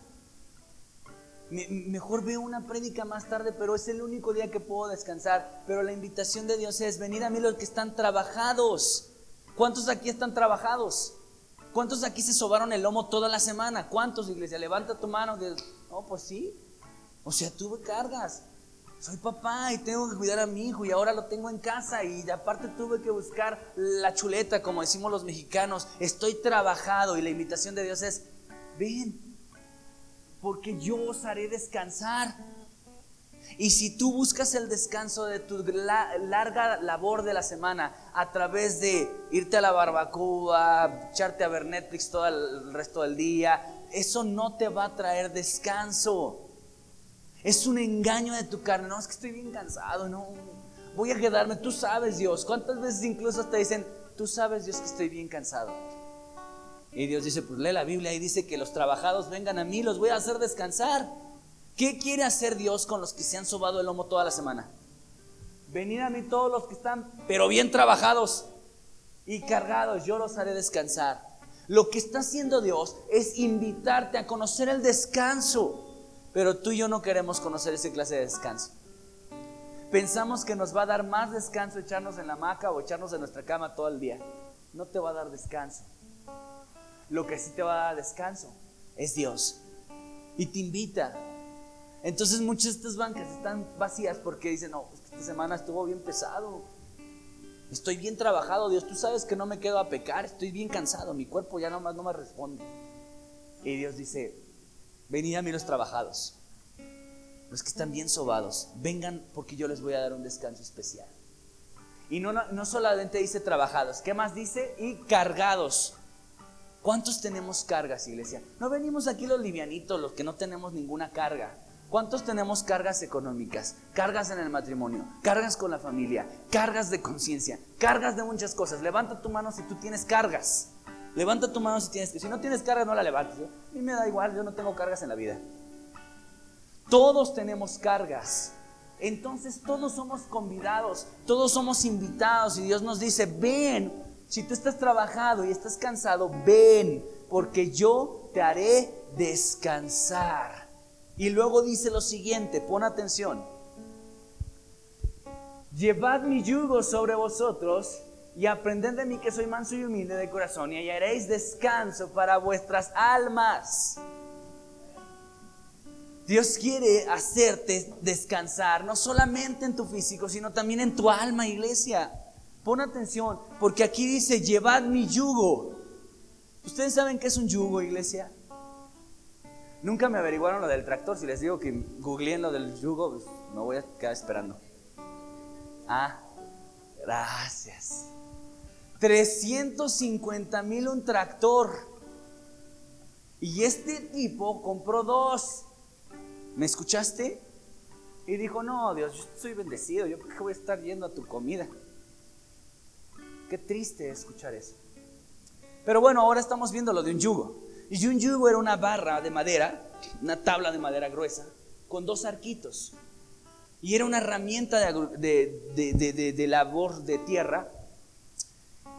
mejor veo una prédica más tarde, pero es el único día que puedo descansar. Pero la invitación de Dios es, venir a mí los que están trabajados. ¿Cuántos aquí están trabajados? ¿Cuántos aquí se sobaron el lomo toda la semana? ¿Cuántos, iglesia? Levanta tu mano. No, pues sí. O sea, tuve cargas soy papá y tengo que cuidar a mi hijo y ahora lo tengo en casa y aparte tuve que buscar la chuleta, como decimos los mexicanos. Estoy trabajado y la invitación de Dios es, ven, porque yo os haré descansar. Y si tú buscas el descanso de tu larga labor de la semana a través de irte a la barbacoa, echarte a ver Netflix todo el resto del día, eso no te va a traer descanso. Es un engaño de tu carne. No, es que estoy bien cansado, no. Voy a quedarme. Tú sabes, Dios. ¿Cuántas veces incluso te dicen, tú sabes, Dios, que estoy bien cansado? Y Dios dice, pues lee la Biblia y dice que los trabajados vengan a mí, los voy a hacer descansar. ¿Qué quiere hacer Dios con los que se han sobado el lomo toda la semana? Venid a mí todos los que están, pero bien trabajados y cargados, yo los haré descansar. Lo que está haciendo Dios es invitarte a conocer el descanso. Pero tú y yo no queremos conocer esa clase de descanso. Pensamos que nos va a dar más descanso echarnos en la hamaca o echarnos en nuestra cama todo el día. No te va a dar descanso. Lo que sí te va a dar descanso es Dios. Y te invita. Entonces muchas de estas bancas están vacías porque dicen, no, esta semana estuvo bien pesado. Estoy bien trabajado, Dios. Tú sabes que no me quedo a pecar. Estoy bien cansado. Mi cuerpo ya nomás no me responde. Y Dios dice, Venid a mí los trabajados, los que están bien sobados, vengan porque yo les voy a dar un descanso especial. Y no, no, solamente dice trabajados, ¿qué más dice? Y cargados. ¿Cuántos tenemos cargas, iglesia? No venimos aquí los livianitos, los que no tenemos ninguna carga. ¿Cuántos tenemos cargas económicas? Cargas en el matrimonio, cargas con la familia, cargas de conciencia, cargas de muchas cosas. Levanta tu mano si tú tienes cargas. Levanta tu mano si tienes que. Si no tienes cargas, no la levantes. A mí me da igual, yo no tengo cargas en la vida. Todos tenemos cargas. Entonces todos somos convidados, todos somos invitados y Dios nos dice, ven, si tú estás trabajado y estás cansado, ven, porque yo te haré descansar. Y luego dice lo siguiente, pon atención. Llevad mi yugo sobre vosotros y aprended de mí que soy manso y humilde de corazón y hallaréis descanso para vuestras almas. Dios quiere hacerte descansar, no solamente en tu físico, sino también en tu alma, iglesia. Pon atención, porque aquí dice, llevad mi yugo. ¿Ustedes saben qué es un yugo, iglesia? Nunca me averiguaron lo del tractor. Si les digo que googleen lo del yugo, pues me voy a quedar esperando. Ah, gracias. 350 mil un tractor. Y este tipo compró dos. ¿Me escuchaste? Y dijo, no, Dios, yo soy bendecido, yo qué voy a estar yendo a tu comida. Qué triste escuchar eso. Pero bueno, ahora estamos viendo lo de un yugo. Y un yugo era una barra de madera, una tabla de madera gruesa, con dos arquitos. Y era una herramienta de, de labor de tierra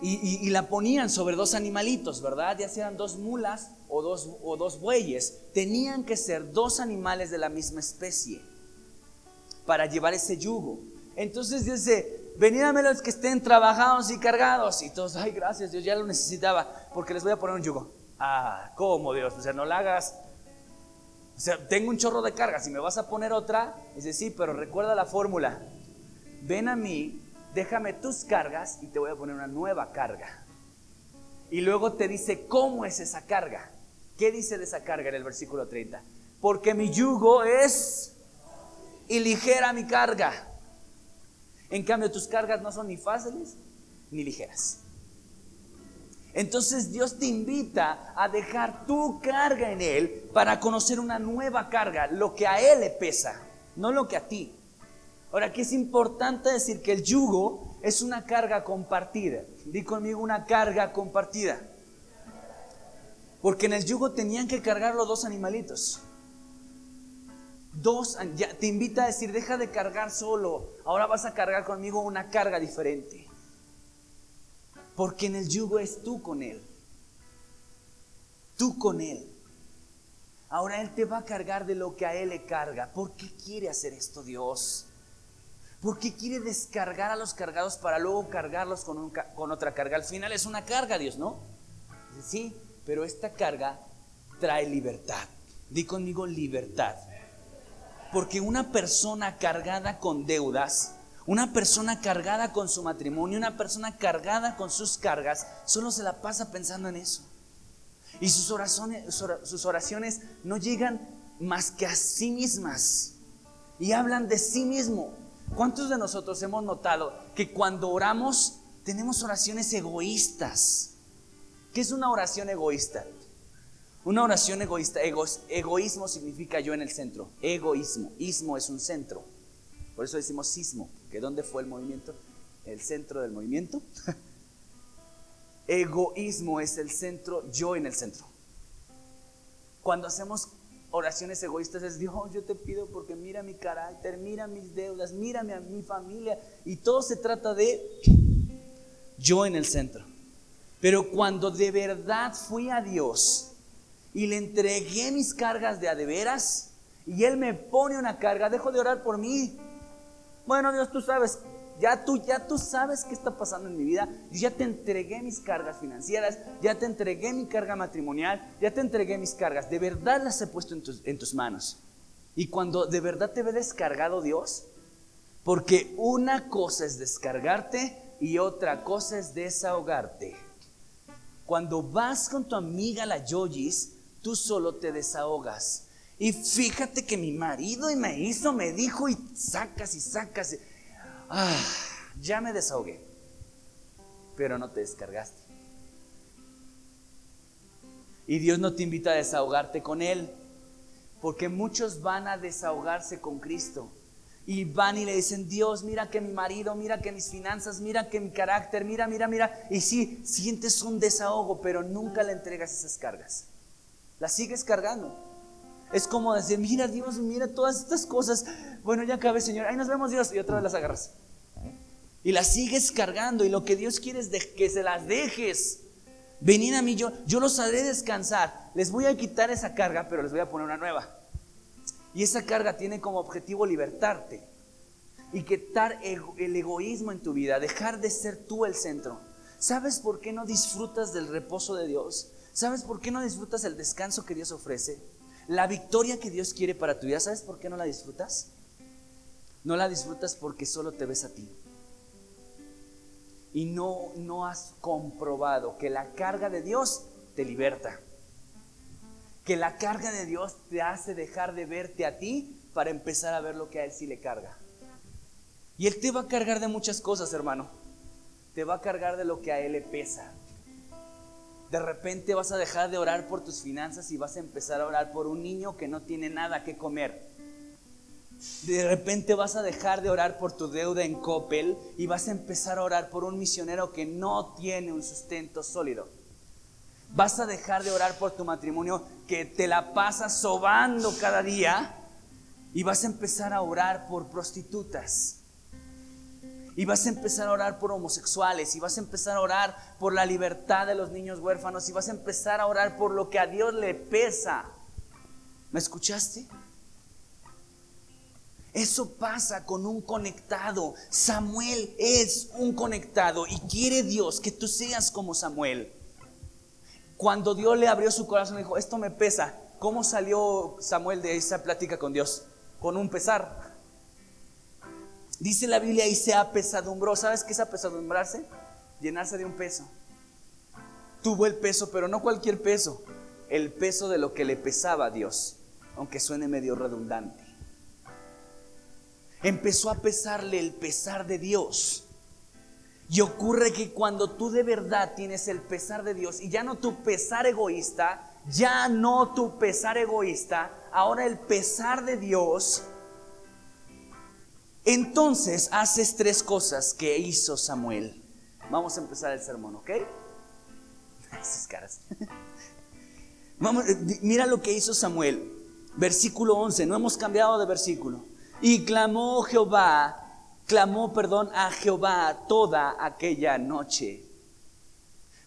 y, la ponían sobre dos animalitos, ¿verdad? Ya sean dos mulas o dos, o dos bueyes. Tenían que ser dos animales de la misma especie para llevar ese yugo. Entonces dice, venid a los que estén trabajados y cargados. Y todos, ay, gracias, Dios ya lo necesitaba, porque les voy a poner un yugo. Ah, ¿cómo Dios? O sea, no lo hagas O sea, tengo un chorro de carga, si me vas a poner otra, dice, sí, pero recuerda la fórmula. Ven a mí, déjame tus cargas y te voy a poner una nueva carga. Y luego te dice, ¿cómo es esa carga? ¿Qué dice de esa carga en el versículo 30? Porque mi yugo es y ligera mi carga. En cambio, tus cargas no son ni fáciles ni ligeras. Entonces Dios te invita a dejar tu carga en Él para conocer una nueva carga, lo que a Él le pesa, no lo que a ti. Ahora, aquí es importante decir que el yugo es una carga compartida. Di conmigo una carga compartida. Porque en el yugo tenían que cargar los dos animalitos. Dos, ya, te invita a decir, deja de cargar solo, ahora vas a cargar conmigo una carga diferente. Porque en el yugo es tú con Él. Tú con Él. Ahora Él te va a cargar de lo que a Él le carga. ¿Por qué quiere hacer esto Dios? ¿Por qué quiere descargar a los cargados para luego cargarlos con, con otra carga? Al final es una carga, Dios, ¿no? Sí, pero esta carga trae libertad. Di conmigo libertad. Porque una persona cargada con deudas, una persona cargada con su matrimonio, una persona cargada con sus cargas, solo se la pasa pensando en eso. Y sus oraciones, no llegan más que a sí mismas. Y hablan de sí mismo. ¿Cuántos de nosotros hemos notado que cuando oramos tenemos oraciones egoístas? ¿Qué es una oración egoísta? Una oración egoísta, egoísmo significa yo en el centro, egoísmo, ismo es un centro. Por eso decimos sismo, que dónde fue el movimiento, el centro del movimiento. Egoísmo es el centro, yo en el centro. Cuando hacemos oraciones egoístas es Dios, yo te pido porque mira mi carácter, mira mis deudas, mírame a mi familia y todo se trata de yo en el centro. Pero cuando de verdad fui a Dios y le entregué mis cargas de adeveras y Él me pone una carga, dejo de orar por mí. Bueno, Dios, tú sabes, ya tú, ya tú sabes qué está pasando en mi vida. Yo ya te entregué mis cargas financieras, ya te entregué mi carga matrimonial, ya te entregué mis cargas. De verdad las he puesto en tus, en tus manos. Y cuando de verdad te ve descargado Dios, porque una cosa es descargarte y otra cosa es desahogarte. Cuando vas con tu amiga la Yoyis, tú solo te desahogas. Y fíjate que mi marido y me hizo, me dijo y sacas y sacas. Ah, ya me desahogué. Pero no te descargaste. Y Dios no te invita a desahogarte con Él. Porque muchos van a desahogarse con Cristo y van y le dicen, Dios, mira que mi marido, mira que mis finanzas, mira que mi carácter, mira, mira, mira. Y sí, sientes un desahogo, pero nunca le entregas esas cargas. Las sigues cargando. Es como decir, mira Dios, mira todas estas cosas. Bueno, ya acabé, Señor. Ahí nos vemos, Dios. Y otra vez las agarras. Y las sigues cargando. Y lo que Dios quiere es que se las dejes. Venid a mí, yo, yo los haré descansar. Les voy a quitar esa carga, pero les voy a poner una nueva. Y esa carga tiene como objetivo libertarte y quitar el egoísmo en tu vida, dejar de ser tú el centro. ¿Sabes por qué no disfrutas del reposo de Dios? ¿Sabes por qué no disfrutas el descanso que Dios ofrece? La victoria que Dios quiere para tu vida, ¿sabes por qué no la disfrutas? No la disfrutas porque solo te ves a ti. Y no, no has comprobado que la carga de Dios te liberta que la carga de Dios te hace dejar de verte a ti para empezar a ver lo que a Él sí le carga. Y Él te va a cargar de muchas cosas, hermano. Te va a cargar de lo que a Él le pesa. De repente vas a dejar de orar por tus finanzas y vas a empezar a orar por un niño que no tiene nada que comer. De repente vas a dejar de orar por tu deuda en Coppel y vas a empezar a orar por un misionero que no tiene un sustento sólido. Vas a dejar de orar por tu matrimonio que te la pasas sobando cada día y vas a empezar a orar por prostitutas. Y vas a empezar a orar por homosexuales, y vas a empezar a orar por la libertad de los niños huérfanos, y vas a empezar a orar por lo que a Dios le pesa. ¿Me escuchaste? Eso pasa con un conectado. Samuel es un conectado y quiere Dios que tú seas como Samuel. Cuando Dios le abrió su corazón, dijo, esto me pesa, ¿cómo salió Samuel de esa plática con Dios? Con un pesar. Dice la Biblia y se apesadumbró. ¿Sabes qué es apesadumbrarse? Llenarse de un peso. Tuvo el peso, pero no cualquier peso. El peso de lo que le pesaba a Dios, aunque suene medio redundante. Empezó a pesarle el pesar de Dios. Y ocurre que cuando tú de verdad tienes el pesar de Dios y ya no tu pesar egoísta, ya no tu pesar egoísta, ahora el pesar de Dios, entonces haces tres cosas que hizo Samuel. Vamos a empezar el sermón, ¿ok? Esas caras. Vamos, mira lo que hizo Samuel. Versículo 11, no hemos cambiado de versículo. Y clamó Jehová clamó perdón a Jehová toda aquella noche.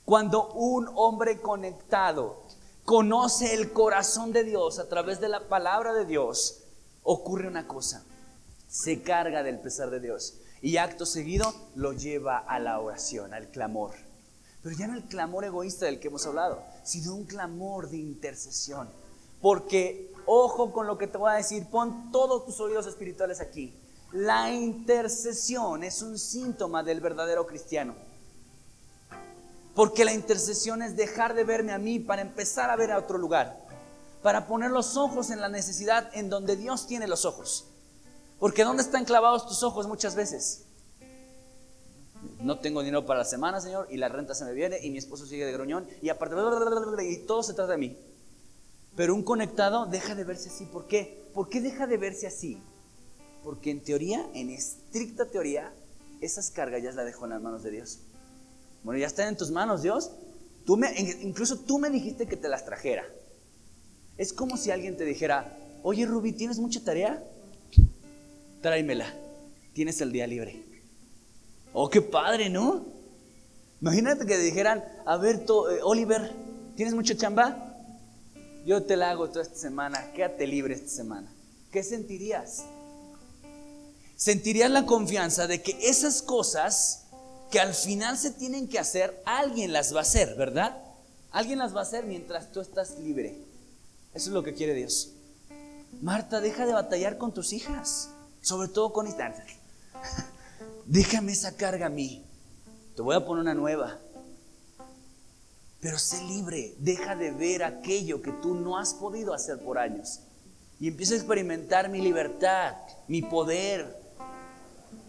Cuando un hombre conectado conoce el corazón de Dios a través de la palabra de Dios, ocurre una cosa, se carga del pesar de Dios y acto seguido lo lleva a la oración, al clamor. Pero ya no el clamor egoísta del que hemos hablado, sino un clamor de intercesión. Porque, ojo con lo que te voy a decir, pon todos tus oídos espirituales aquí. La intercesión es un síntoma del verdadero cristiano. Porque la intercesión es dejar de verme a mí para empezar a ver a otro lugar. Para poner los ojos en la necesidad en donde Dios tiene los ojos. Porque ¿dónde están clavados tus ojos muchas veces? No tengo dinero para la semana, Señor, y la renta se me viene, y mi esposo sigue de gruñón, y aparte, y todo se trata de mí. Pero un conectado deja de verse así. ¿Por qué? ¿Por qué deja de verse así? Porque en teoría, en estricta teoría, esas cargas ya las dejó en las manos de Dios. Bueno, ya están en tus manos, Dios. Tú incluso tú me dijiste que te las trajera. Es como si alguien te dijera, oye Ruby, ¿tienes mucha tarea? Tráemela. Tienes el día libre. Oh, qué padre, ¿no? Imagínate que dijeran, a ver, eh, Oliver, ¿tienes mucha chamba? Yo te la hago toda esta semana, quédate libre esta semana. ¿Qué sentirías? sentirías la confianza de que esas cosas que al final se tienen que hacer, alguien las va a hacer, ¿verdad? Alguien las va a hacer mientras tú estás libre. Eso es lo que quiere Dios. Marta, deja de batallar con tus hijas, sobre todo con instancias. Déjame esa carga a mí. Te voy a poner una nueva. Pero sé libre, deja de ver aquello que tú no has podido hacer por años. Y empieza a experimentar mi libertad, mi poder,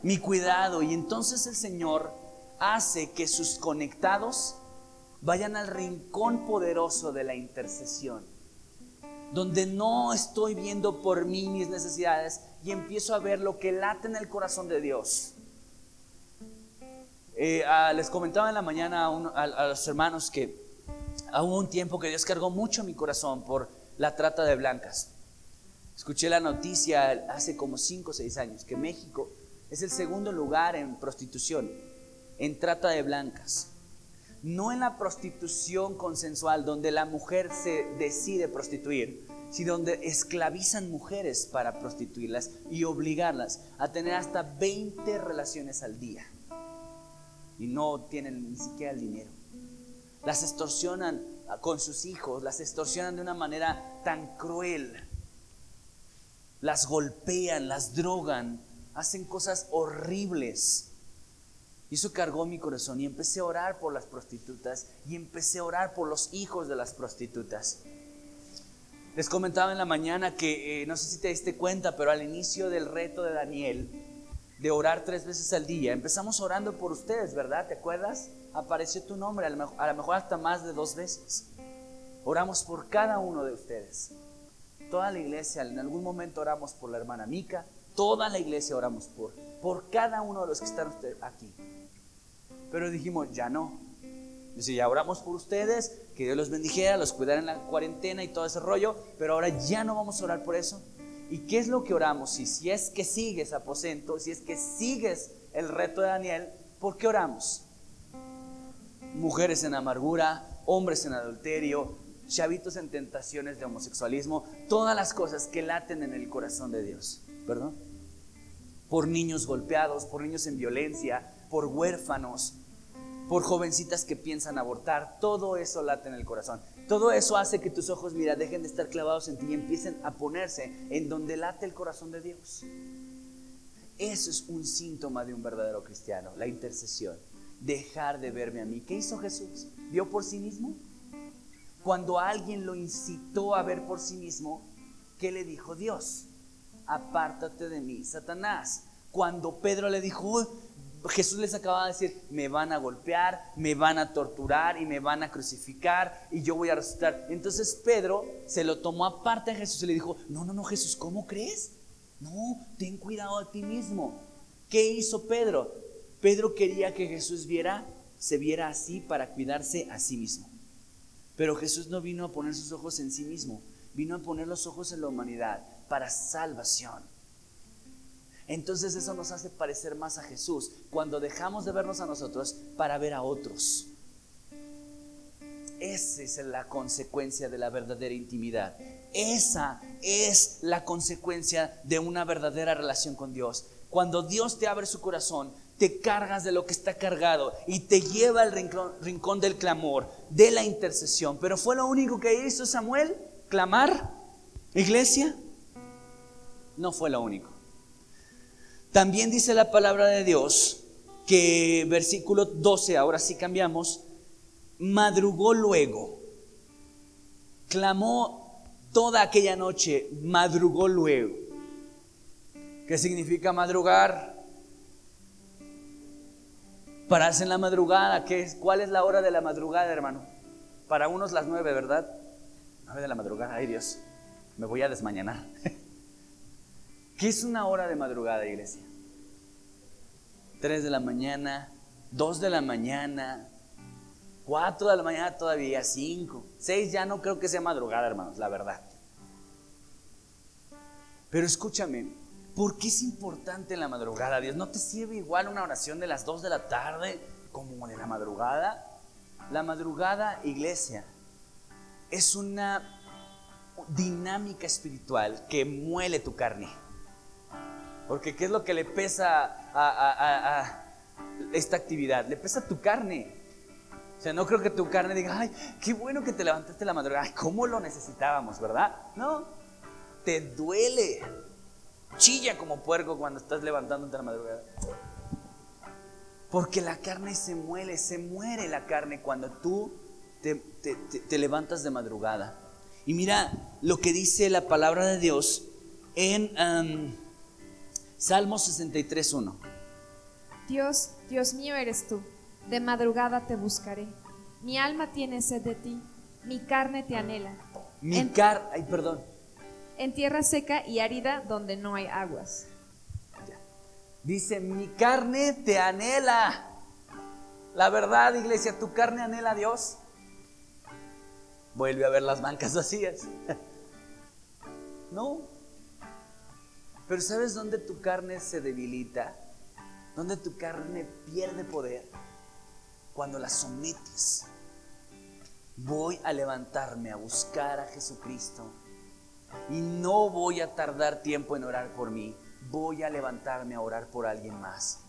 mi cuidado. Y entonces el Señor hace que sus conectados vayan al rincón poderoso de la intercesión, donde no estoy viendo por mí mis necesidades y empiezo a ver lo que late en el corazón de Dios. Eh, ah, les comentaba en la mañana a, los hermanos que hubo un tiempo que Dios cargó mucho mi corazón por la trata de blancas. Escuché la noticia hace como 5 o 6 años que México es el segundo lugar en prostitución, en trata de blancas. No en la prostitución consensual, donde la mujer se decide prostituir, sino donde esclavizan mujeres para prostituirlas y obligarlas a tener hasta 20 relaciones al día. Y no tienen ni siquiera el dinero. Las extorsionan con sus hijos, las extorsionan de una manera tan cruel. Las golpean, las drogan, hacen cosas horribles. Y eso cargó mi corazón y empecé a orar por las prostitutas y empecé a orar por los hijos de las prostitutas. Les comentaba en la mañana que, eh, no sé si te diste cuenta, pero al inicio del reto de Daniel, de orar tres veces al día, empezamos orando por ustedes, ¿verdad? ¿Te acuerdas? Apareció tu nombre, a lo mejor, a lo mejor hasta más de dos veces. Oramos por cada uno de ustedes. Toda la iglesia, en algún momento oramos por la hermana Mica, Toda la iglesia oramos por, por cada uno de los que están aquí. Pero dijimos, ya no. Dice, ya oramos por ustedes, que Dios los bendijera, los cuidara en la cuarentena y todo ese rollo, pero ahora ya no vamos a orar por eso. ¿Y qué es lo que oramos? Si es que sigues aposento, si es que sigues el reto de Daniel, ¿por qué oramos? Mujeres en amargura, hombres en adulterio, chavitos en tentaciones de homosexualismo, todas las cosas que laten en el corazón de Dios. ¿Perdón? Por niños golpeados, por niños en violencia, por huérfanos. Por jovencitas que piensan abortar. Todo eso late en el corazón. Todo eso hace que tus ojos, mira, dejen de estar clavados en ti y empiecen a ponerse en donde late el corazón de Dios. Eso es un síntoma de un verdadero cristiano, la intercesión. Dejar de verme a mí. ¿Qué hizo Jesús? ¿Vio por sí mismo? Cuando alguien lo incitó a ver por sí mismo, ¿qué le dijo Dios? Apártate de mí, Satanás. Cuando Pedro le dijo, Jesús les acaba de decir, me van a golpear, me van a torturar y me van a crucificar y yo voy a resucitar. Entonces Pedro se lo tomó aparte a Jesús y le dijo, no, no, no, Jesús, ¿cómo crees? No, ten cuidado a ti mismo. ¿Qué hizo Pedro? Pedro quería que Jesús viera, se viera así para cuidarse a sí mismo. Pero Jesús no vino a poner sus ojos en sí mismo, vino a poner los ojos en la humanidad para salvación. Entonces eso nos hace parecer más a Jesús cuando dejamos de vernos a nosotros para ver a otros. Esa es la consecuencia de la verdadera intimidad. Esa es la consecuencia de una verdadera relación con Dios. Cuando Dios te abre su corazón, te cargas de lo que está cargado y te lleva al rincón, del clamor, de la intercesión. Pero fue lo único que hizo Samuel, clamar, iglesia. No fue lo único. También dice la palabra de Dios que versículo 12, ahora sí cambiamos, madrugó luego, clamó toda aquella noche, madrugó luego. ¿Qué significa madrugar? Pararse en la madrugada, ¿qué es? ¿cuál es la hora de la madrugada, hermano? Para unos las nueve, ¿verdad? Nueve de la madrugada, ay Dios, me voy a desmañanar. ¿Qué es una hora de madrugada, iglesia? Tres de la mañana, dos de la mañana, cuatro de la mañana todavía, cinco, seis ya no creo que sea madrugada, hermanos, la verdad. Pero escúchame, ¿por qué es importante la madrugada, Dios? ¿No te sirve igual una oración de las dos de la tarde como de la madrugada? La madrugada, iglesia, es una dinámica espiritual que muele tu carne. Porque ¿qué es lo que le pesa a, esta actividad? Le pesa tu carne. O sea, no creo que tu carne diga, ay, qué bueno que te levantaste la madrugada. Ay, ¿cómo lo necesitábamos, verdad? No, te duele. Chilla como puerco cuando estás levantándote la madrugada. Porque la carne se muele, se muere la carne cuando tú te, levantas de madrugada. Y mira lo que dice la palabra de Dios en... Salmo 63.1. Dios, Dios mío eres tú, de madrugada te buscaré. Mi alma tiene sed de ti, mi carne te anhela. Mi carne, ay, perdón. En tierra seca y árida donde no hay aguas. Dice, mi carne te anhela. La verdad, iglesia, tu carne anhela a Dios. Vuelve a ver las bancas vacías. No, pero ¿sabes dónde tu carne se debilita? ¿Dónde tu carne pierde poder? Cuando la sometes. Voy a levantarme a buscar a Jesucristo y no voy a tardar tiempo en orar por mí. Voy a levantarme a orar por alguien más.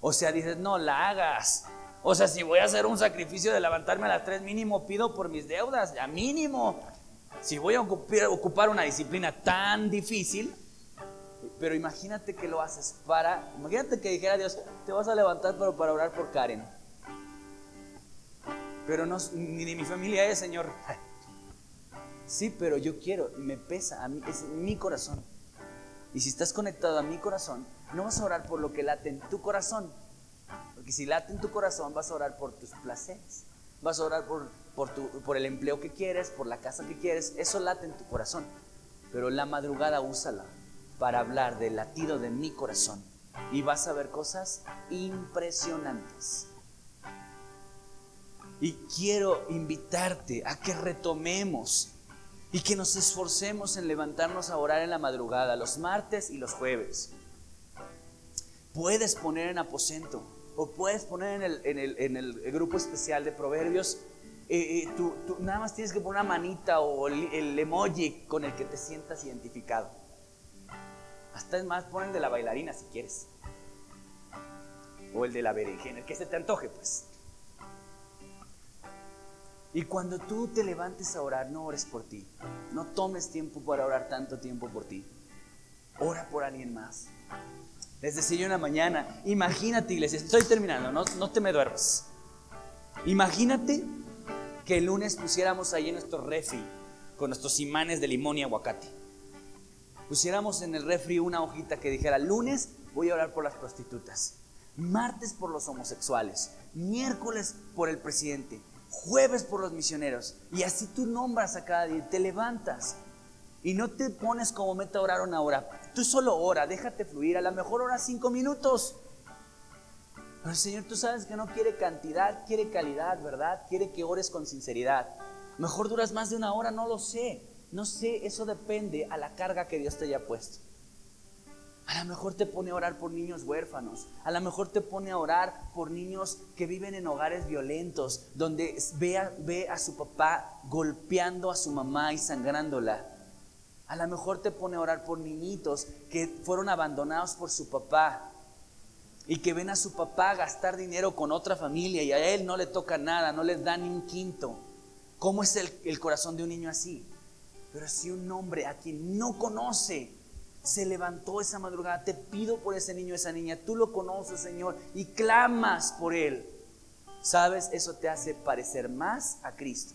O sea, dices, no la hagas. O sea, si voy a hacer un sacrificio de levantarme a las tres mínimo, pido por mis deudas, ya mínimo. Si voy a ocupar una disciplina tan difícil, pero imagínate que lo haces para, imagínate que dijera Dios, te vas a levantar pero para orar por Karen. Pero no, ni de mi familia es, Señor. Sí, pero yo quiero, me pesa, a mí, es mi corazón. Y si estás conectado a mi corazón, no vas a orar por lo que late en tu corazón. Porque si late en tu corazón, vas a orar por tus placeres. Vas a orar por por, el empleo que quieres, por la casa que quieres, eso late en tu corazón. Pero la madrugada úsala para hablar del latido de mi corazón y vas a ver cosas impresionantes. Y quiero invitarte a que retomemos y que nos esforcemos en levantarnos a orar en la madrugada, los martes y los jueves. Puedes poner en aposento o puedes poner en el, en el, en el grupo especial de proverbios eh, eh, tú, nada más tienes que poner una manita o el, emoji con el que te sientas identificado. Hasta es más, pon el de la bailarina si quieres. o el de la berenjena, el que se te antoje, pues. Y cuando tú te levantes a orar, no ores por ti. No tomes tiempo para orar tanto tiempo por ti. Ora por alguien más. Les decía yo una mañana, imagínate, iglesia, estoy terminando, no, no te me duermas. Imagínate que el lunes pusiéramos ahí en nuestro refri con nuestros imanes de limón y aguacate. Pusiéramos en el refri una hojita que dijera, lunes voy a orar por las prostitutas, martes por los homosexuales, miércoles por el presidente, jueves por los misioneros. Y así tú nombras a cada día, te levantas y no te pones como meta orar una hora. Tú solo ora, déjate fluir, a lo mejor ora cinco minutos. Pero Señor tú sabes que no quiere cantidad, quiere calidad, ¿verdad? Quiere que ores con sinceridad. Mejor duras más de una hora, no lo sé. No sé, eso depende a la carga que Dios te haya puesto. A lo mejor te pone a orar por niños huérfanos. A lo mejor te pone a orar por niños que viven en hogares violentos, donde ve a, ve a su papá golpeando a su mamá y sangrándola. A lo mejor te pone a orar por niñitos que fueron abandonados por su papá y que ven a su papá gastar dinero con otra familia y a él no le toca nada, no les da ni un quinto. ¿Cómo es el, el corazón de un niño así? Pero si un hombre a quien no conoce se levantó esa madrugada, te pido por ese niño, esa niña, tú lo conoces, Señor, y clamas por él. ¿Sabes? Eso te hace parecer más a Cristo.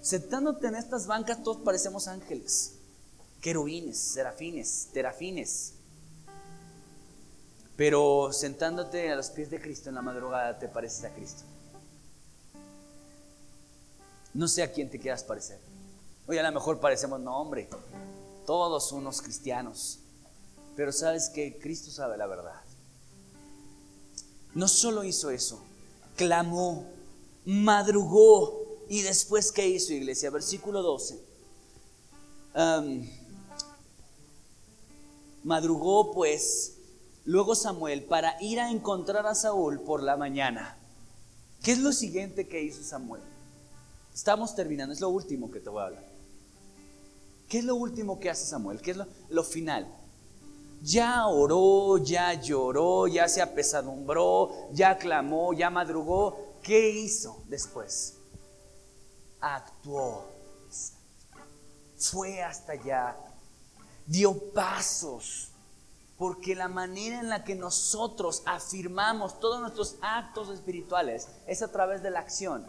Sentándote en estas bancas, todos parecemos ángeles, querubines, serafines, terafines. Pero sentándote a los pies de Cristo en la madrugada, te pareces a Cristo. No sé a quién te quieras parecer. Hoy a lo mejor parecemos, no, hombre, todos unos cristianos. Pero sabes que Cristo sabe la verdad. No solo hizo eso, clamó, madrugó. ¿Y después qué hizo, iglesia? Versículo 12. madrugó pues luego Samuel para ir a encontrar a Saúl por la mañana. ¿Qué es lo siguiente que hizo Samuel? Estamos terminando, es lo último que te voy a hablar. ¿Qué es lo último que hace Samuel? ¿Qué es lo, final? Ya oró, ya lloró, ya se apesadumbró, ya clamó, ya madrugó. ¿Qué hizo después? Actuó. Fue hasta allá. Dio pasos. Porque la manera en la que nosotros afirmamos todos nuestros actos espirituales es a través de la acción.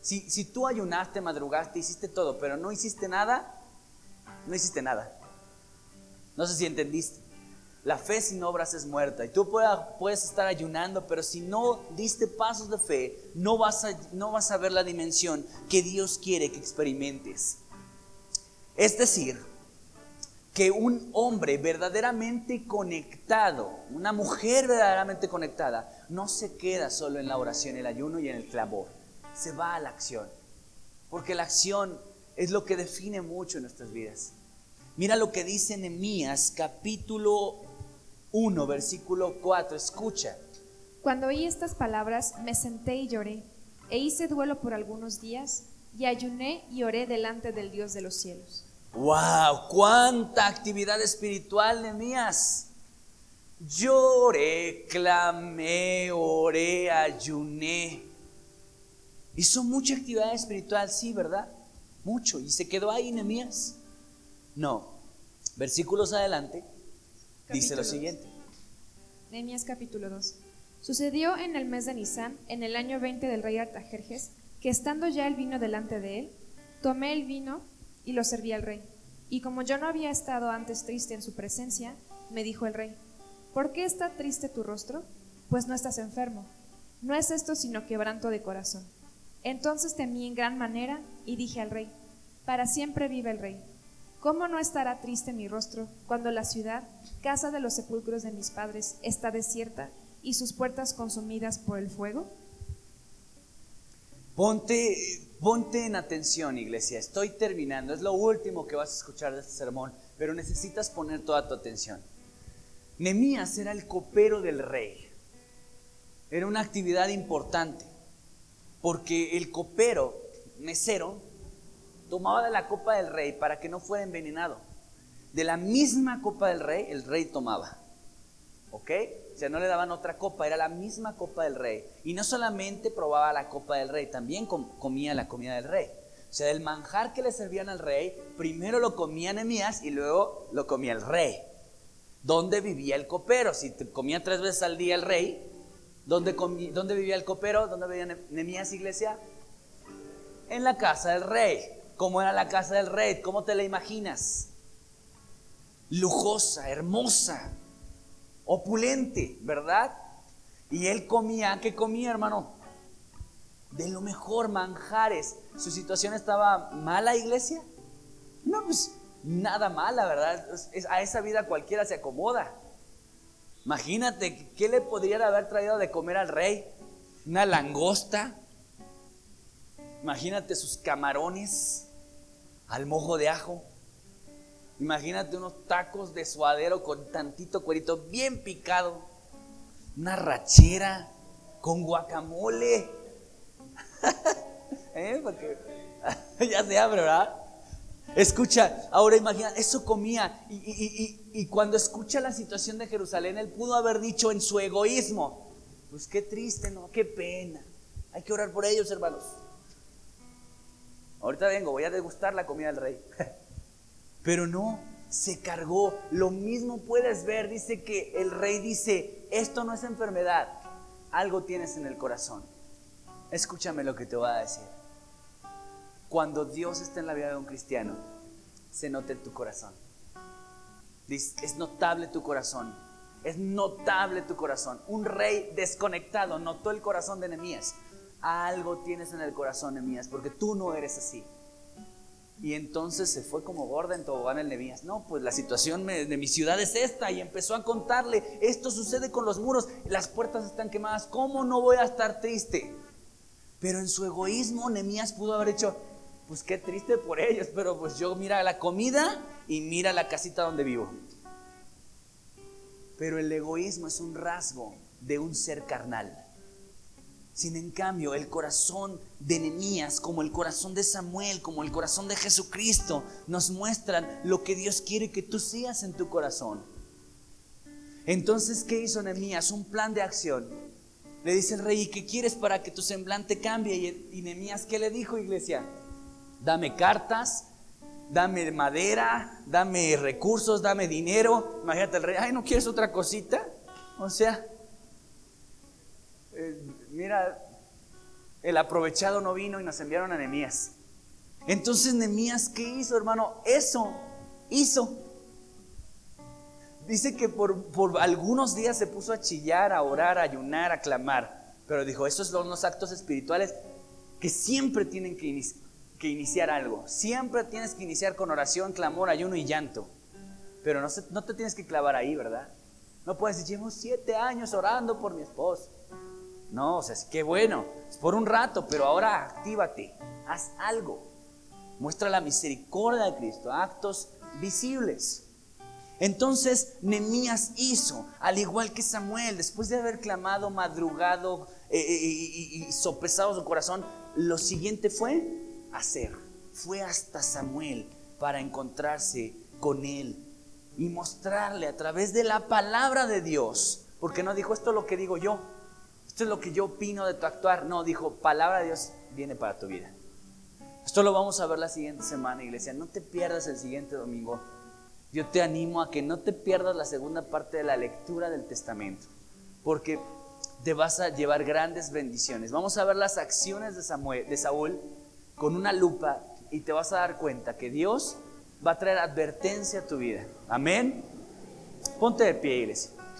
Si, si tú ayunaste, madrugaste, hiciste todo, pero no hiciste nada, no hiciste nada. No sé si entendiste. La fe sin obras es muerta. Y tú puedes estar ayunando, pero si no diste pasos de fe, no vas, a, no vas a ver la dimensión que Dios quiere que experimentes. Es decir, que un hombre verdaderamente conectado, una mujer verdaderamente conectada, no se queda solo en la oración, el ayuno y en el clamor. Se va a la acción. Porque la acción es lo que define mucho nuestras vidas. Mira lo que dice Nehemías capítulo 1, versículo 4. Escucha. Cuando oí estas palabras, me senté y lloré, e hice duelo por algunos días, y ayuné y oré delante del Dios de los cielos. ¡Wow! ¡Cuánta actividad espiritual, Nehemías! Lloré, clamé, oré, ayuné. Hizo mucha actividad espiritual, sí, ¿verdad? Mucho. Y se quedó ahí, Nehemías. No. Versículos adelante dice lo siguiente. Nehemías capítulo 2. Sucedió en el mes de Nisan, en el año 20 del rey Artajerjes, que estando ya el vino delante de él, tomé el vino y lo serví al rey. Y como yo no había estado antes triste en su presencia, me dijo el rey, ¿por qué está triste tu rostro? Pues no estás enfermo. No es esto sino quebranto de corazón. Entonces temí en gran manera y dije al rey, para siempre vive el rey. ¿Cómo no estará triste mi rostro cuando la ciudad, casa de los sepulcros de mis padres, está desierta y sus puertas consumidas por el fuego? Ponte, ponte en atención, iglesia. Estoy terminando. Es lo último que vas a escuchar de este sermón, pero necesitas poner toda tu atención. Nemías era el copero del rey. Era una actividad importante, porque el copero, mesero, tomaba de la copa del rey para que no fuera envenenado. De la misma copa del rey, el rey tomaba. ¿Ok? O sea, no le daban otra copa, era la misma copa del rey. Y no solamente probaba la copa del rey, también comía la comida del rey. O sea, el manjar que le servían al rey, primero lo comía Nemías y luego lo comía el rey. ¿Dónde vivía el copero? Si comía tres veces al día el rey, ¿dónde, ¿dónde vivía el copero? ¿Dónde vivía Nemías, iglesia? En la casa del rey. ¿Cómo era la casa del rey? ¿Cómo te la imaginas? Lujosa, hermosa, opulente, ¿verdad? Y él comía, ¿qué comía, hermano? De lo mejor, manjares. ¿Su situación estaba mala, iglesia? No, pues nada mala, ¿verdad? a esa vida cualquiera se acomoda. Imagínate, ¿qué le podrían haber traído de comer al rey? Una langosta. Imagínate sus camarones al mojo de ajo. Imagínate unos tacos de suadero con tantito cuerito bien picado. Una rachera con guacamole. ¿Eh? Porque ya se abre, ¿verdad? Escucha, ahora imagina, eso comía. Y, cuando escucha la situación de Jerusalén, él pudo haber dicho en su egoísmo, pues qué triste, ¿no? Qué pena. Hay que orar por ellos, hermanos. Ahorita vengo, voy a degustar la comida del rey. Pero no, se cargó. Lo mismo puedes ver, dice que el rey dice, esto no es enfermedad, algo tienes en el corazón. Escúchame lo que te voy a decir. Cuando Dios está en la vida de un cristiano, se nota en tu corazón. Es notable tu corazón. Es notable tu corazón. Un rey desconectado notó el corazón de Nehemías. Algo tienes en el corazón, Nehemías, porque tú no eres así. Y entonces se fue como gorda en tobogán el Nehemías. No, pues la situación de mi ciudad es esta. Y empezó a contarle, esto sucede con los muros, las puertas están quemadas, ¿cómo no voy a estar triste? Pero en su egoísmo Nehemías pudo haber hecho, pues qué triste por ellos, pero pues yo mira la comida y mira la casita donde vivo. Pero el egoísmo es un rasgo de un ser carnal. Sin en cambio, el corazón de Nehemías, como el corazón de Samuel, como el corazón de Jesucristo, nos muestran lo que Dios quiere que tú seas en tu corazón. Entonces, ¿qué hizo Nehemías? Un plan de acción. Le dice el rey, ¿y qué quieres para que tu semblante cambie? Y, Nehemías, ¿qué le dijo, iglesia? Dame cartas, dame madera, dame recursos, dame dinero. Imagínate el rey, ay, ¿no quieres otra cosita? O sea, eh, mira, el aprovechado no vino y nos enviaron a Nehemías. Entonces Nehemías, ¿qué hizo, hermano? Eso hizo. Dice que por, por, algunos días se puso a chillar, a orar, a ayunar, a clamar. Pero dijo, esos son los actos espirituales que siempre tienen que, que iniciar algo. Siempre tienes que iniciar con oración, clamor, ayuno y llanto. Pero no, no te tienes que clavar ahí, ¿verdad? No puedes decir, llevo siete años orando por mi esposo. No, o sea, qué bueno, es por un rato, pero ahora actívate, haz algo. Muestra la misericordia de Cristo, actos visibles. Entonces Nemías hizo, al igual que Samuel, después de haber clamado, madrugado eh, eh, y, sopesado su corazón, lo siguiente fue hacer. Fue hasta Samuel para encontrarse con él y mostrarle a través de la palabra de Dios, porque no dijo esto lo que digo yo, esto es lo que yo opino de tu actuar. No, dijo, palabra de Dios viene para tu vida. Esto lo vamos a ver la siguiente semana, iglesia. No te pierdas el siguiente domingo. Yo te animo a que no te pierdas la segunda parte de la lectura del testamento, porque te vas a llevar grandes bendiciones. Vamos a ver las acciones de, Samuel, de Saúl con una lupa y te vas a dar cuenta que Dios va a traer advertencia a tu vida. Amén. Ponte de pie, iglesia.